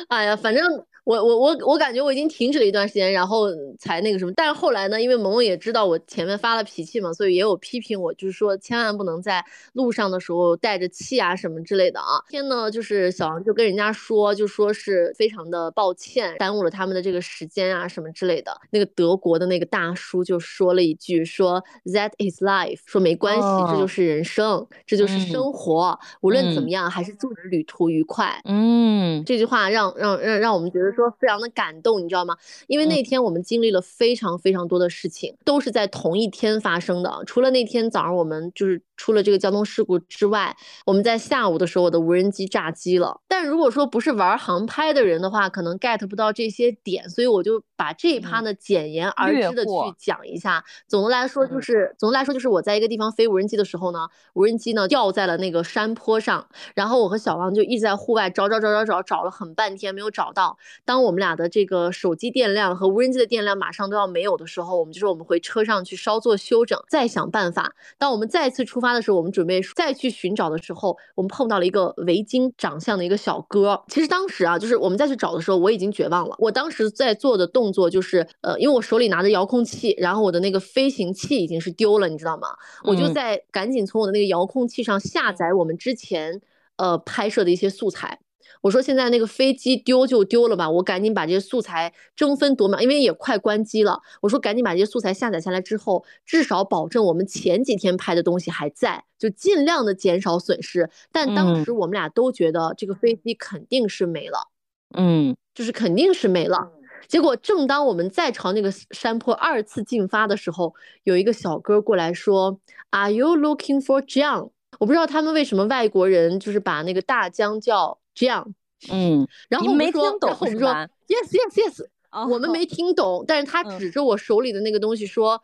哎呀，反正。我我我我感觉我已经停止了一段时间，然后才那个什么。但是后来呢，因为萌萌也知道我前面发了脾气嘛，所以也有批评我，就是说千万不能在路上的时候带着气啊什么之类的啊。天呢，就是小王就跟人家说，就说是非常的抱歉，耽误了他们的这个时间啊什么之类的。那个德国的那个大叔就说了一句，说 That is life，说没关系，这就是人生，这就是生活，无论怎么样，还是祝你旅途愉快。嗯，这句话让让让让我们觉得。说非常的感动，你知道吗？因为那天我们经历了非常非常多的事情，都是在同一天发生的。除了那天早上我们就是出了这个交通事故之外，我们在下午的时候我的无人机炸机了。但如果说不是玩航拍的人的话，可能 get 不到这些点，所以我就把这一趴呢简言而之的去讲一下。总的来说就是，总的来说就是我在一个地方飞无人机的时候呢，无人机呢掉在了那个山坡上，然后我和小王就一直在户外找找找找找，找了很半天没有找到。当我们俩的这个手机电量和无人机的电量马上都要没有的时候，我们就说我们回车上去稍作休整，再想办法。当我们再次出发的时候，我们准备再去寻找的时候，我们碰到了一个围巾长相的一个小哥。其实当时啊，就是我们再去找的时候，我已经绝望了。我当时在做的动作就是，呃，因为我手里拿着遥控器，然后我的那个飞行器已经是丢了，你知道吗？我就在赶紧从我的那个遥控器上下载我们之前呃拍摄的一些素材。我说现在那个飞机丢就丢了吧，我赶紧把这些素材争分夺秒，因为也快关机了。我说赶紧把这些素材下载下来之后，至少保证我们前几天拍的东西还在，就尽量的减少损失。但当时我们俩都觉得这个飞机肯定是没了，嗯，就是肯定是没了。结果正当我们再朝那个山坡二次进发的时候，有一个小哥过来说：“Are you looking for John？” 我不知道他们为什么外国人就是把那个大江叫。这样，嗯，然后我们说，然后我们说，yes yes yes，我们没听懂，但是他指着我手里的那个东西说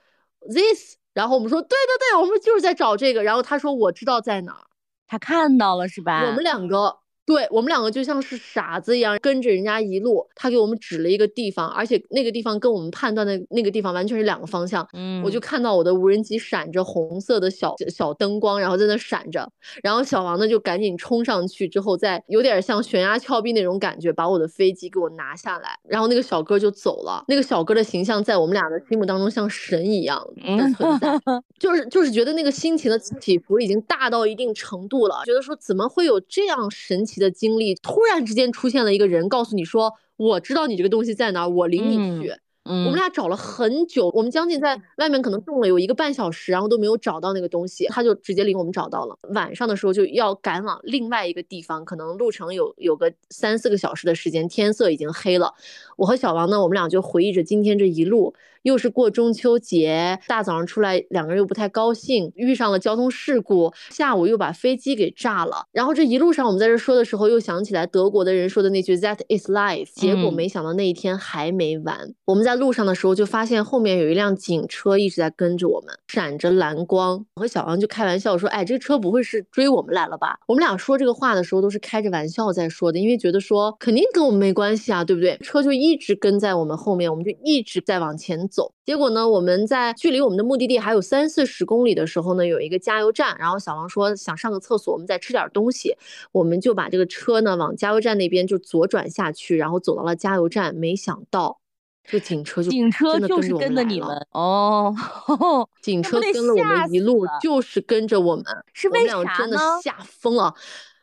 ，this，然后我们说，对对对，我们就是在找这个，然后他说我知道在哪儿，他看到了是吧？我们两个。对我们两个就像是傻子一样跟着人家一路，他给我们指了一个地方，而且那个地方跟我们判断的那个地方完全是两个方向。嗯，我就看到我的无人机闪着红色的小小灯光，然后在那闪着，然后小王呢就赶紧冲上去，之后再有点像悬崖峭壁那种感觉，把我的飞机给我拿下来，然后那个小哥就走了。那个小哥的形象在我们俩的心目当中像神一样的存在，就是就是觉得那个心情的起伏已经大到一定程度了，觉得说怎么会有这样神奇。的经历突然之间出现了一个人，告诉你说：“我知道你这个东西在哪，我领你去。”嗯，我们俩找了很久，我们将近在外面可能动了有一个半小时，然后都没有找到那个东西，他就直接领我们找到了。晚上的时候就要赶往另外一个地方，可能路程有有个三四个小时的时间，天色已经黑了。我和小王呢，我们俩就回忆着今天这一路，又是过中秋节，大早上出来两个人又不太高兴，遇上了交通事故，下午又把飞机给炸了。然后这一路上我们在这说的时候，又想起来德国的人说的那句 "That is life"，结果嗯没想到那一天还没完。我们在路上的时候就发现后面有一辆警车一直在跟着我们，闪着蓝光。我和小王就开玩笑说：“哎，这个车不会是追我们来了吧？”我们俩说这个话的时候都是开着玩笑在说的，因为觉得说肯定跟我们没关系啊，对不对？车就一直跟在我们后面，我们就一直在往前走。结果呢，我们在距离我们的目的地还有三四十公里的时候呢，有一个加油站，然后小王说想上个厕所，我们再吃点东西，我们就把这个车呢往加油站那边就左转下去，然后走到了加油站，没想到这个警车就警车就是跟着你们哦，警车跟了我们一路，就是跟着我们，我们是为俩真的吓疯了。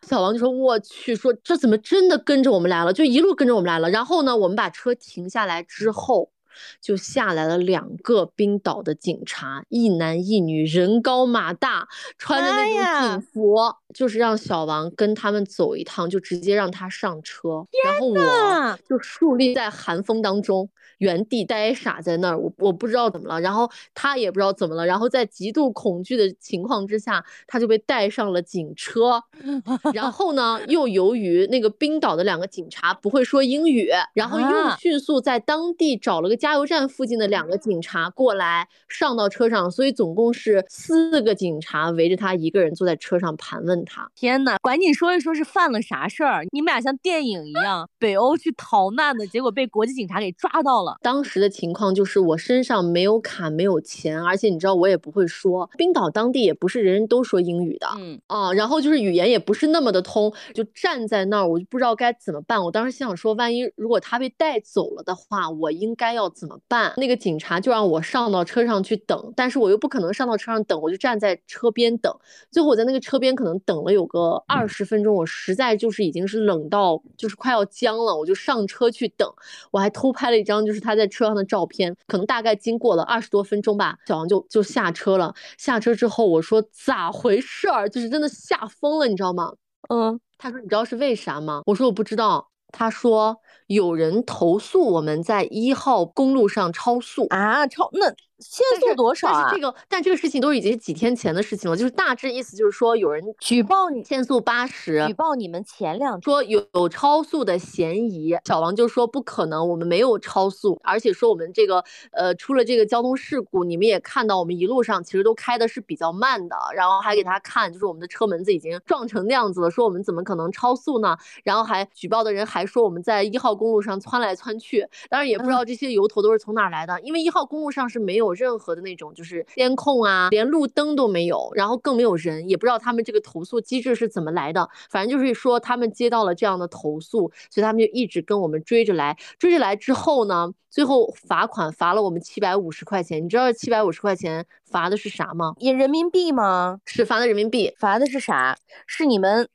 小王就说：“我去，说这怎么真的跟着我们来了？就一路跟着我们来了。然后呢，我们把车停下来之后，就下来了两个冰岛的警察，一男一女，人高马大，穿着那种警服，就是让小王跟他们走一趟，就直接让他上车，然后我就竖立在寒风当中，原地呆傻在那儿，我我不知道怎么了，然后他也不知道怎么了，然后在极度恐惧的情况之下，他就被带上了警车，然后呢，又由于那个冰岛的两个警察不会说英语，然后又啊。迅速在当地找了个加油站附近的两个警察过来上到车上，所以总共是四个警察围着他一个人坐在车上盘问他。天呐，赶紧说一说是犯了啥事儿？你们俩像电影一样，北欧去逃难的，结果被国际警察给抓到了。当时的情况就是我身上没有卡，没有钱，而且你知道我也不会说，冰岛当地也不是人人都说英语的。嗯，啊，然后就是语言也不是那么的通，就站在那儿，我就不知道该怎么办。我当时心想说，万一如果他被带走了的话，我应该要怎么办？那个警察就让我上到车上去等，但是我又不可能上到车上等，我就站在车边等。最后我在那个车边可能等了有个二十分钟，我实在就是已经是冷到就是快要僵了，我就上车去等。我还偷拍了一张就是他在车上的照片，可能大概经过了二十多分钟吧，小王就就下车了。下车之后我说咋回事儿？就是真的吓疯了，你知道吗？嗯，他说你知道是为啥吗？我说我不知道。他说有人投诉我们在一号公路上超速。啊，超那限速多少啊但是这？个，但这个事情都已经是几天前的事情了，就是大致意思就是说有人举报你，限速八十，举报你们前两说有有超速的嫌疑，小王就说不可能，我们没有超速，而且说我们这个呃出了这个交通事故，你们也看到我们一路上其实都开的是比较慢的，然后还给他看，就是我们的车门子已经撞成那样子了，说我们怎么可能超速呢？然后还举报的人还说我们在一号公路上窜来窜去，当然也不知道这些由头都是从哪儿来的，因为一号公路上是没有任何的那种就是监控啊，连路灯都没有，然后更没有人，也不知道他们这个投诉机制是怎么来的。反正就是说他们接到了这样的投诉，所以他们就一直跟我们追着来，追着来之后呢，最后罚款罚了我们七百五十块钱。你知道七百五十块钱罚的是啥吗？也人民币吗？是罚的人民币。罚的是啥？是你们，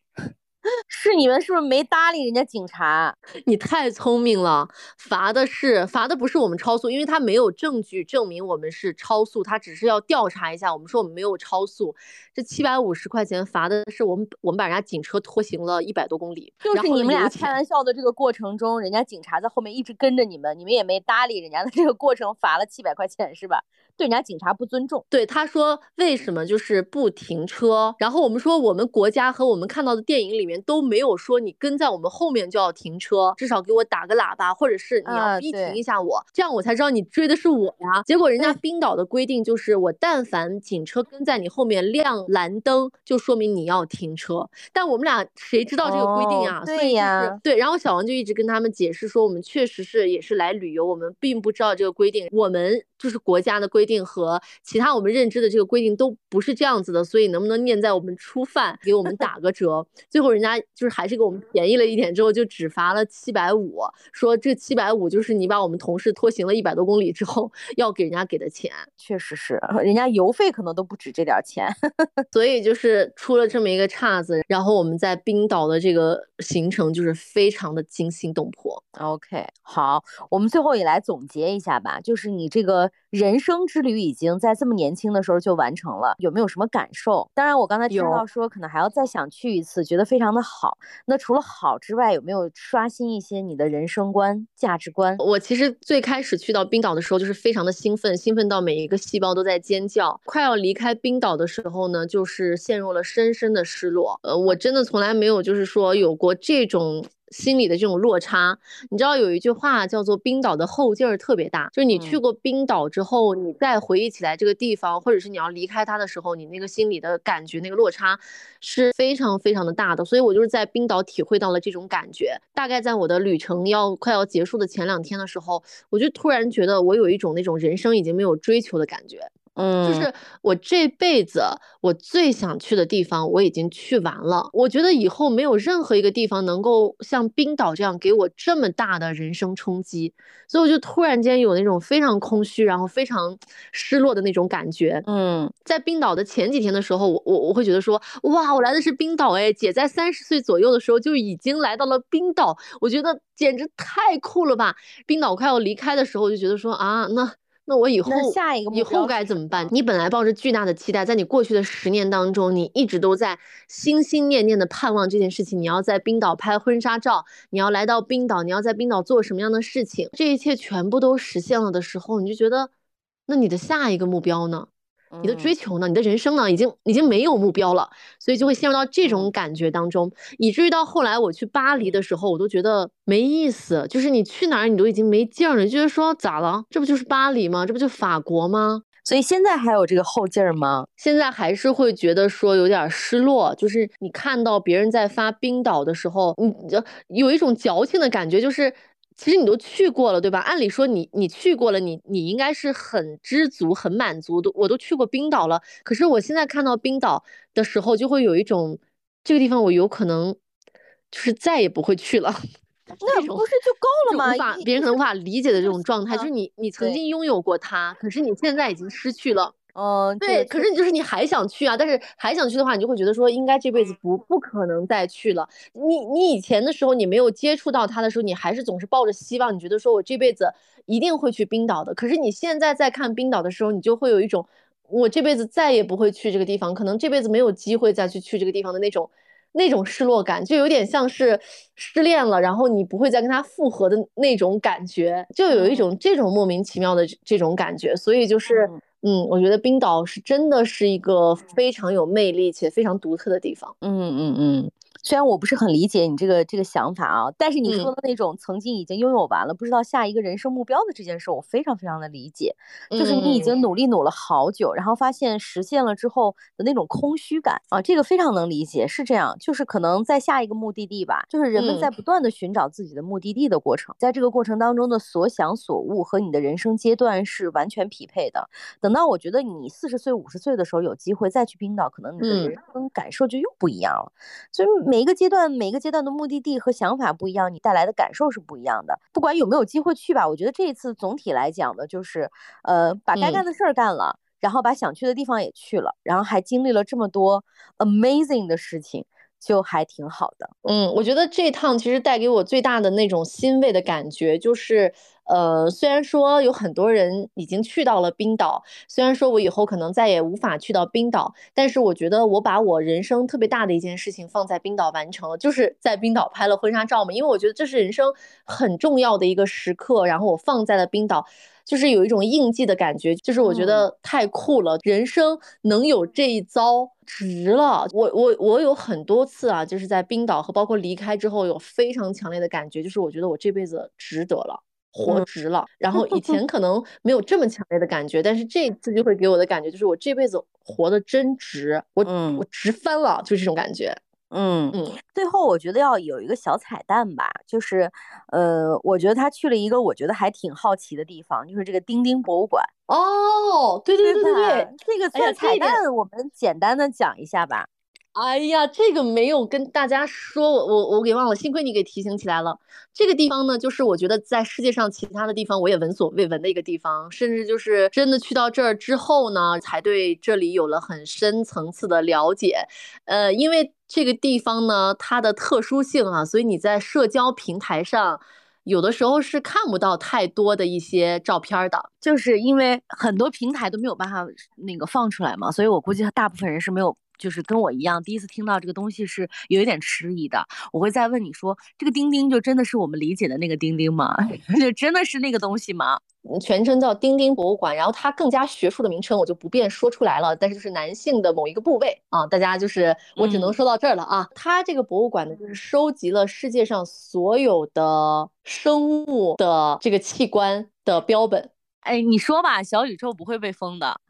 是你们是不是没搭理人家警察？你太聪明了，罚的是罚的不是我们超速，因为他没有证据证明我们是超速，他只是要调查一下，我们说我们没有超速。这七百五十块钱罚的是我们我们把人家警车拖行了一百多公里，就是你们俩开玩笑的这个过程中，人家警察在后面一直跟着你们，你们也没搭理人家的这个过程，罚了七百块钱是吧？对人家警察不尊重。对，他说为什么就是不停车？然后我们说我们国家和我们看到的电影里面都没有说你跟在我们后面就要停车，至少给我打个喇叭，或者是你要逼停一下我，这样我才知道你追的是我呀。结果人家冰岛的规定就是，我但凡警车跟在你后面亮蓝灯，就说明你要停车。但我们俩谁知道这个规定哦啊？所对以就是呀对，然后小王就一直跟他们解释说，我们确实是也是来旅游，我们并不知道这个规定，我们就是国家的规。规定和其他我们认知的这个规定都不是这样子的，所以能不能念在我们初犯给我们打个折？最后人家就是还是给我们便宜了一点，之后就只罚了七百五，说这七百五就是你把我们同事拖行了一百多公里之后要给人家给的钱。确实是，人家油费可能都不止这点钱。所以就是出了这么一个岔子，然后我们在冰岛的这个行程就是非常的惊心动魄。OK，好，我们最后也来总结一下吧，就是你这个人生之旅已经在这么年轻的时候就完成了，有没有什么感受？当然，我刚才听到说可能还要再想去一次，觉得非常的好。那除了好之外，有没有刷新一些你的人生观、价值观？我其实最开始去到冰岛的时候，就是非常的兴奋，兴奋到每一个细胞都在尖叫。快要离开冰岛的时候呢，就是陷入了深深的失落。呃，我真的从来没有就是说有过这种。心理的这种落差，你知道有一句话叫做“冰岛的后劲儿特别大”，就是你去嗯过冰岛之后，你再回忆起来这个地方，或者是你要离开它的时候，你那个心里的感觉那个落差是非常非常的大的。所以我就是在冰岛体会到了这种感觉。大概在我的旅程要快要结束的前两天的时候，我就突然觉得我有一种那种人生已经没有追求的感觉。嗯，就是我这辈子我最想去的地方，我已经去完了。我觉得以后没有任何一个地方能够像冰岛这样给我这么大的人生冲击，所以我就突然间有那种非常空虚，然后非常失落的那种感觉。嗯在冰岛的前几天的时候，我我我会觉得说，哇，我来的是冰岛哎，姐在三十岁左右的时候就已经来到了冰岛，我觉得简直太酷了吧！冰岛快要离开的时候，我就觉得说啊，那那我以后下一个以后该怎么办？你本来抱着巨大的期待，在你过去的十年当中，你一直都在心心念念的盼望这件事情，你要在冰岛拍婚纱照，你要来到冰岛，你要在冰岛做什么样的事情，这一切全部都实现了的时候，你就觉得，那你的下一个目标呢？你的追嗯求呢？你的人生呢？已经已经没有目标了，所以就会陷入到这种嗯感觉当中，以至于到后来我去巴黎的时候，我都觉得没意思。就是你去哪儿，你都已经没劲儿了，你就觉得说咋了？这不就是巴黎吗？这不就法国吗？所以现在还有这个后劲儿吗？现在还是会觉得说有点儿失落，就是你看到别人在发冰岛的时候，你就有一种矫情的感觉，就是其实你都去过了，对吧？按理说你你去过了，你你应该是很知足、很满足的。我都去过冰岛了，可是我现在看到冰岛的时候，就会有一种这个地方我有可能就是再也不会去了。那不是就够了吗？无法别人可能无法理解的这种状态，啊就是你你曾经拥有过它，可是你现在已经失去了。嗯，对，可是你就是你还想去啊，但是还想去的话，你就会觉得说，应该这辈子不不可能再去了。你你以前的时候，你没有接触到它的时候，你还是总是抱着希望，你觉得说我这辈子一定会去冰岛的。可是你现在在看冰岛的时候，你就会有一种我这辈子再也不会去这个地方，可能这辈子没有机会再去去这个地方的那种那种失落感，就有点像是失恋了，然后你不会再跟他复合的那种感觉，就有一嗯种这种莫名其妙的这这种感觉。所以就是。嗯，我觉得冰岛是真的是一个非常有魅力且非常独特的地方。嗯嗯嗯，虽然我不是很理解你这个这个想法啊，但是你说嗯的那种曾经已经拥有完了，不知道下一个人生目标的这件事，我非常非常的理解。就是你已嗯经努力努了好久，然后发现实现了之后的那种空虚感啊，这个非常能理解。是这样，就是可能在下一个目的地吧，就是人们在嗯不断的寻找自己的目的地的过程，在这个过程当中的所想所悟和你的人生阶段是完全匹配的。等到我觉得你四十岁、五十岁的时候有机会再去冰岛，可能你的嗯人生感受就又不一样了。所以每一个阶段、每一个阶段的目的地和想法不一样，你带来的感受是不一样的。不管有没有机会去吧，我觉得这一次总体来讲呢，就是呃，把该干嗯的事儿干了，然后把想去的地方也去了，然后还经历了这么多 amazing 的事情，就还挺好的。嗯，我觉得这趟其实带给我最大的那种欣慰的感觉，就是，呃，虽然说有很多人已经去到了冰岛，虽然说我以后可能再也无法去到冰岛，但是我觉得我把我人生特别大的一件事情放在冰岛完成了，就是在冰岛拍了婚纱照嘛，因为我觉得这是人生很重要的一个时刻，然后我放在了冰岛。就是有一种印记的感觉，就是我觉嗯得太酷了，人生能有这一遭值了。我我我有很多次啊，就是在冰岛和包括离开之后，有非常强烈的感觉，就是我觉得我这辈子值得了。活嗯值了，然后以 前可能没有这么强烈的感觉，但是这一次就会给我的感觉就是我这辈子活的真值，我嗯我值翻了，就这种感觉。嗯嗯，最后我觉得要有一个小彩蛋吧，就是，呃，我觉得他去了一个我觉得还挺好奇的地方，就是这个丁丁博物馆，哦，对对对对对吧，这个彩彩蛋，我们简单的讲一下吧。哎哎呀，这个没有跟大家说，我我我给忘了，幸亏你给提醒起来了。这个地方呢，就是我觉得在世界上其他的地方我也闻所未闻的一个地方，甚至就是真的去到这儿之后呢，才对这里有了很深层次的了解。呃，因为这个地方呢，它的特殊性啊，所以你在社交平台上有的时候是看不到太多的一些照片的。就是因为很多平台都没有办法那个放出来嘛，所以我估计大部分人是没有，就是跟我一样，第一次听到这个东西是有一点迟疑的。我会再问你说，这个钉钉就真的是我们理解的那个钉钉吗？就真的是那个东西吗？嗯全称叫钉钉博物馆，然后它更加学术的名称我就不便说出来了，但是就是男性的某一个部位啊，大家就是我只能嗯说到这儿了啊。它这个博物馆呢，就是收集了世界上所有的生物的这个器官的标本。哎，你说吧，小宇宙不会被封的，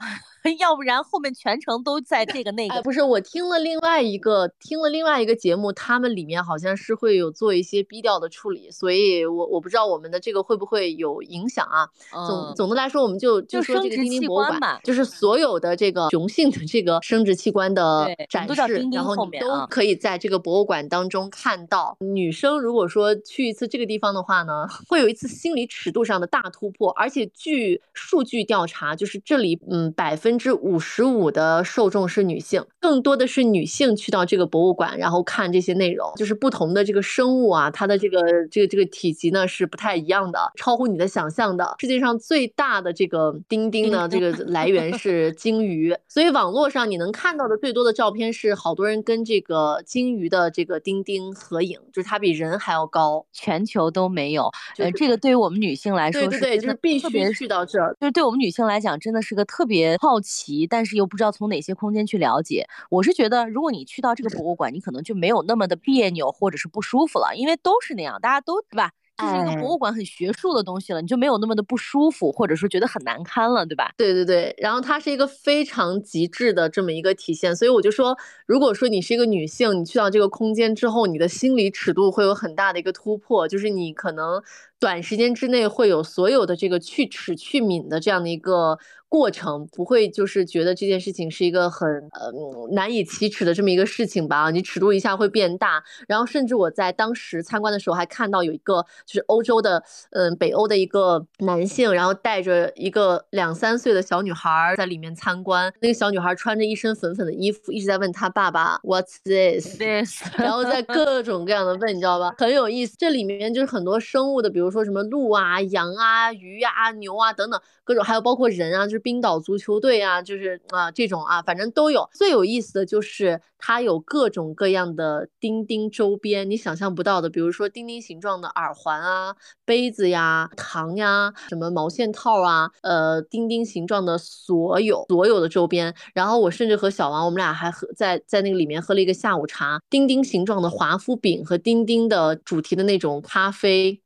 要不然后面全程都在这个那哎，个。不是，我听了另外一个听了另外一个节目，他们里面好像是会有做一些低调的处理，所以我我不知道我们的这个会不会有影响啊。总嗯，总的来说，我们就就说这个丁丁博物馆就是所有的这个雄性的这个生殖器官的展示然后你都可以在这个博物馆当中看到。女生如果说去一次这个地方的话呢，会有一次心理尺度上的大突破，而且据数据调查，就是这里嗯百分之五十五的受众是女性，更多的是女性去到这个博物馆，然后看这些内容，就是不同的这个生物啊，它的这个这个这个体积呢是不太一样的，超乎你的想象的。世界上最大的这个钉钉呢，这个来源是鲸鱼，所以网络上你能看到的最多的照片是好多人跟这个鲸鱼的这个钉钉合影，就是它比人还要高。全球都没有。呃，就是这个对于我们女性来说对对对，是真的就是必须去到这儿。就是对我们女性来讲，真的是个特别好奇，但是又不知道从哪些空间去了解。我是觉得，如果你去到这个博物馆，你可能就没有那么的别扭或者是不舒服了，因为都是那样，大家都对吧？这是一个哎博物馆很学术的东西了，你就没有那么的不舒服，或者说觉得很难堪了，对吧？对对对，然后它是一个非常极致的这么一个体现，所以我就说，如果说你是一个女性，你去到这个空间之后，你的心理尺度会有很大的一个突破，就是你可能短时间之内会有所有的这个去齿去敏的这样的一个过程，不会就是觉得这件事情是一个很呃嗯难以启齿的这么一个事情吧，你尺度一下会变大，然后甚至我在当时参观的时候还看到有一个就是欧洲的嗯北欧的一个男性，然后带着一个两三岁的小女孩儿在里面参观，那个小女孩穿着一身粉粉的衣服，一直在问她爸爸 What's this？对，然后在各种各样的问，你知道吧？很有意思。这里面就是很多生物的，比如说什么鹿啊、羊啊、鱼啊、牛啊等等各种，还有包括人啊，就是冰岛足球队啊，就是啊、这种啊，反正都有。最有意思的就是它有各种各样的钉钉周边，你想象不到的，比如说钉钉形状的耳环啊、杯子呀、糖呀、什么毛线套啊，呃，钉钉形状的所有所有的周边。然后我甚至和小王，我们俩还喝在在那个里面喝了一个下午茶，钉钉形状的华夫饼和钉钉的主题的那种咖啡。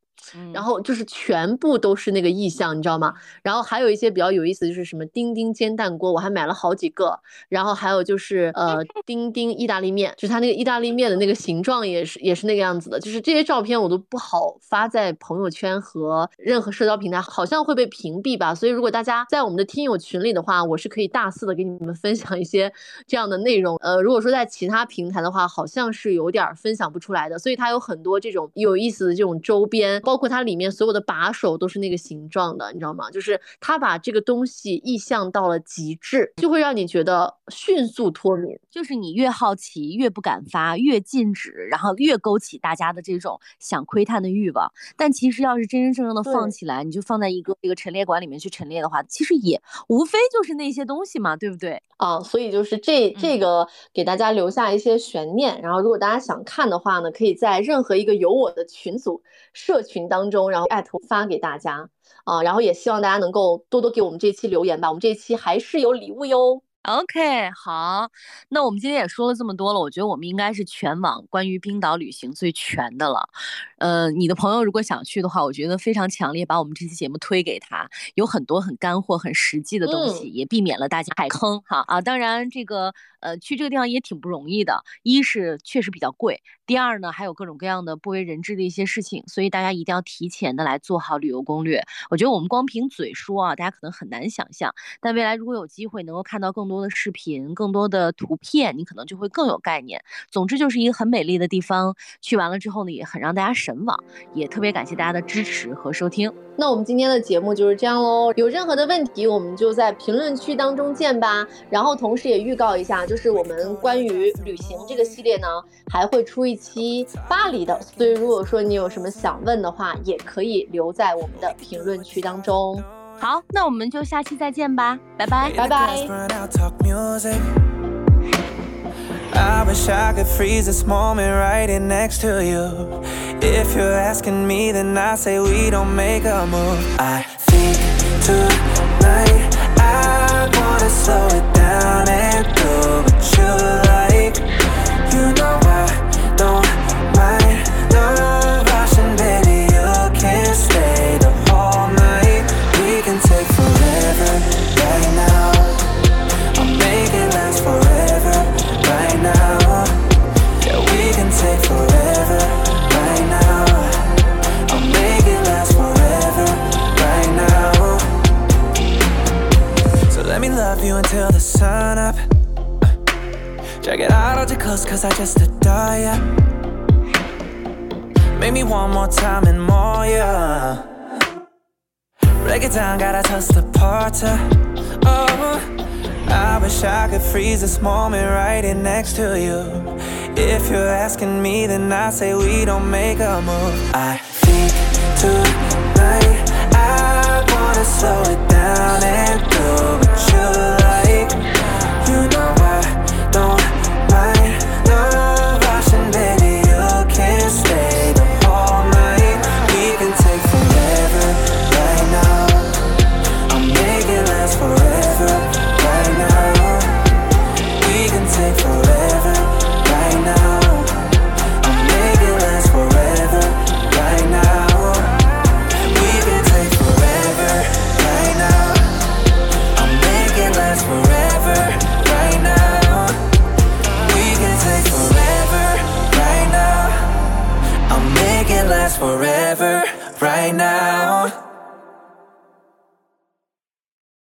然后就是全部都是那个意象，你知道吗？然后还有一些比较有意思，就是什么丁丁煎蛋锅，我还买了好几个。然后还有就是呃 丁丁意大利面，就是它那个意大利面的那个形状也是也是那个样子的。就是这些照片我都不好发在朋友圈和任何社交平台，好像会被屏蔽吧。所以如果大家在我们的听友群里的话，我是可以大肆的给你们分享一些这样的内容。呃，如果说在其他平台的话，好像是有点儿分享不出来的。所以它有很多这种有意思的这种周边，包括它里面所有的把手都是那个形状的，你知道吗？就是它把这个东西意象到了极致，就会让你觉得迅速脱敏。就是你越好奇，越不敢发，越禁止，然后越勾起大家的这种想窥探的欲望。但其实要是真真正正的放起来，你就放在一个一个陈列馆里面去陈列的话，其实也无非就是那些东西嘛，对不对？啊，所以就是这这个给大家留下一些悬念，然后如果大家想看的话呢，可以在任何一个有我的群组社群当中，然后艾特发给大家啊，然后也希望大家能够多多给我们这期留言吧，我们这期还是有礼物哟。OK，好，那我们今天也说了这么多了，我觉得我们应该是全网关于冰岛旅行最全的了。呃，你的朋友如果想去的话，我觉得非常强烈，把我们这期节目推给他，有很多很干货、很实际的东西，嗯也避免了大家踩坑哈啊。当然，这个呃去这个地方也挺不容易的，一是确实比较贵，第二呢还有各种各样的不为人知的一些事情，所以大家一定要提前的来做好旅游攻略。我觉得我们光凭嘴说啊，大家可能很难想象，但未来如果有机会能够看到更多的视频、更多的图片，你可能就会更有概念。总之就是一个很美丽的地方，去完了之后呢，也很让大家神往，也特别感谢大家的支持和收听。那我们今天的节目就是这样喽。有任何的问题，我们就在评论区当中见吧。然后同时也预告一下，就是我们关于旅行这个系列呢，还会出一期巴黎的。所以如果说你有什么想问的话，也可以留在我们的评论区当中。好，那我们就下期再见吧，拜拜。拜拜。I wish I could freeze this moment right in next to you. If you're asking me, then I say we don't make a move. I think tonight I wanna next to you. If you're asking me, then I say we don't make a move. I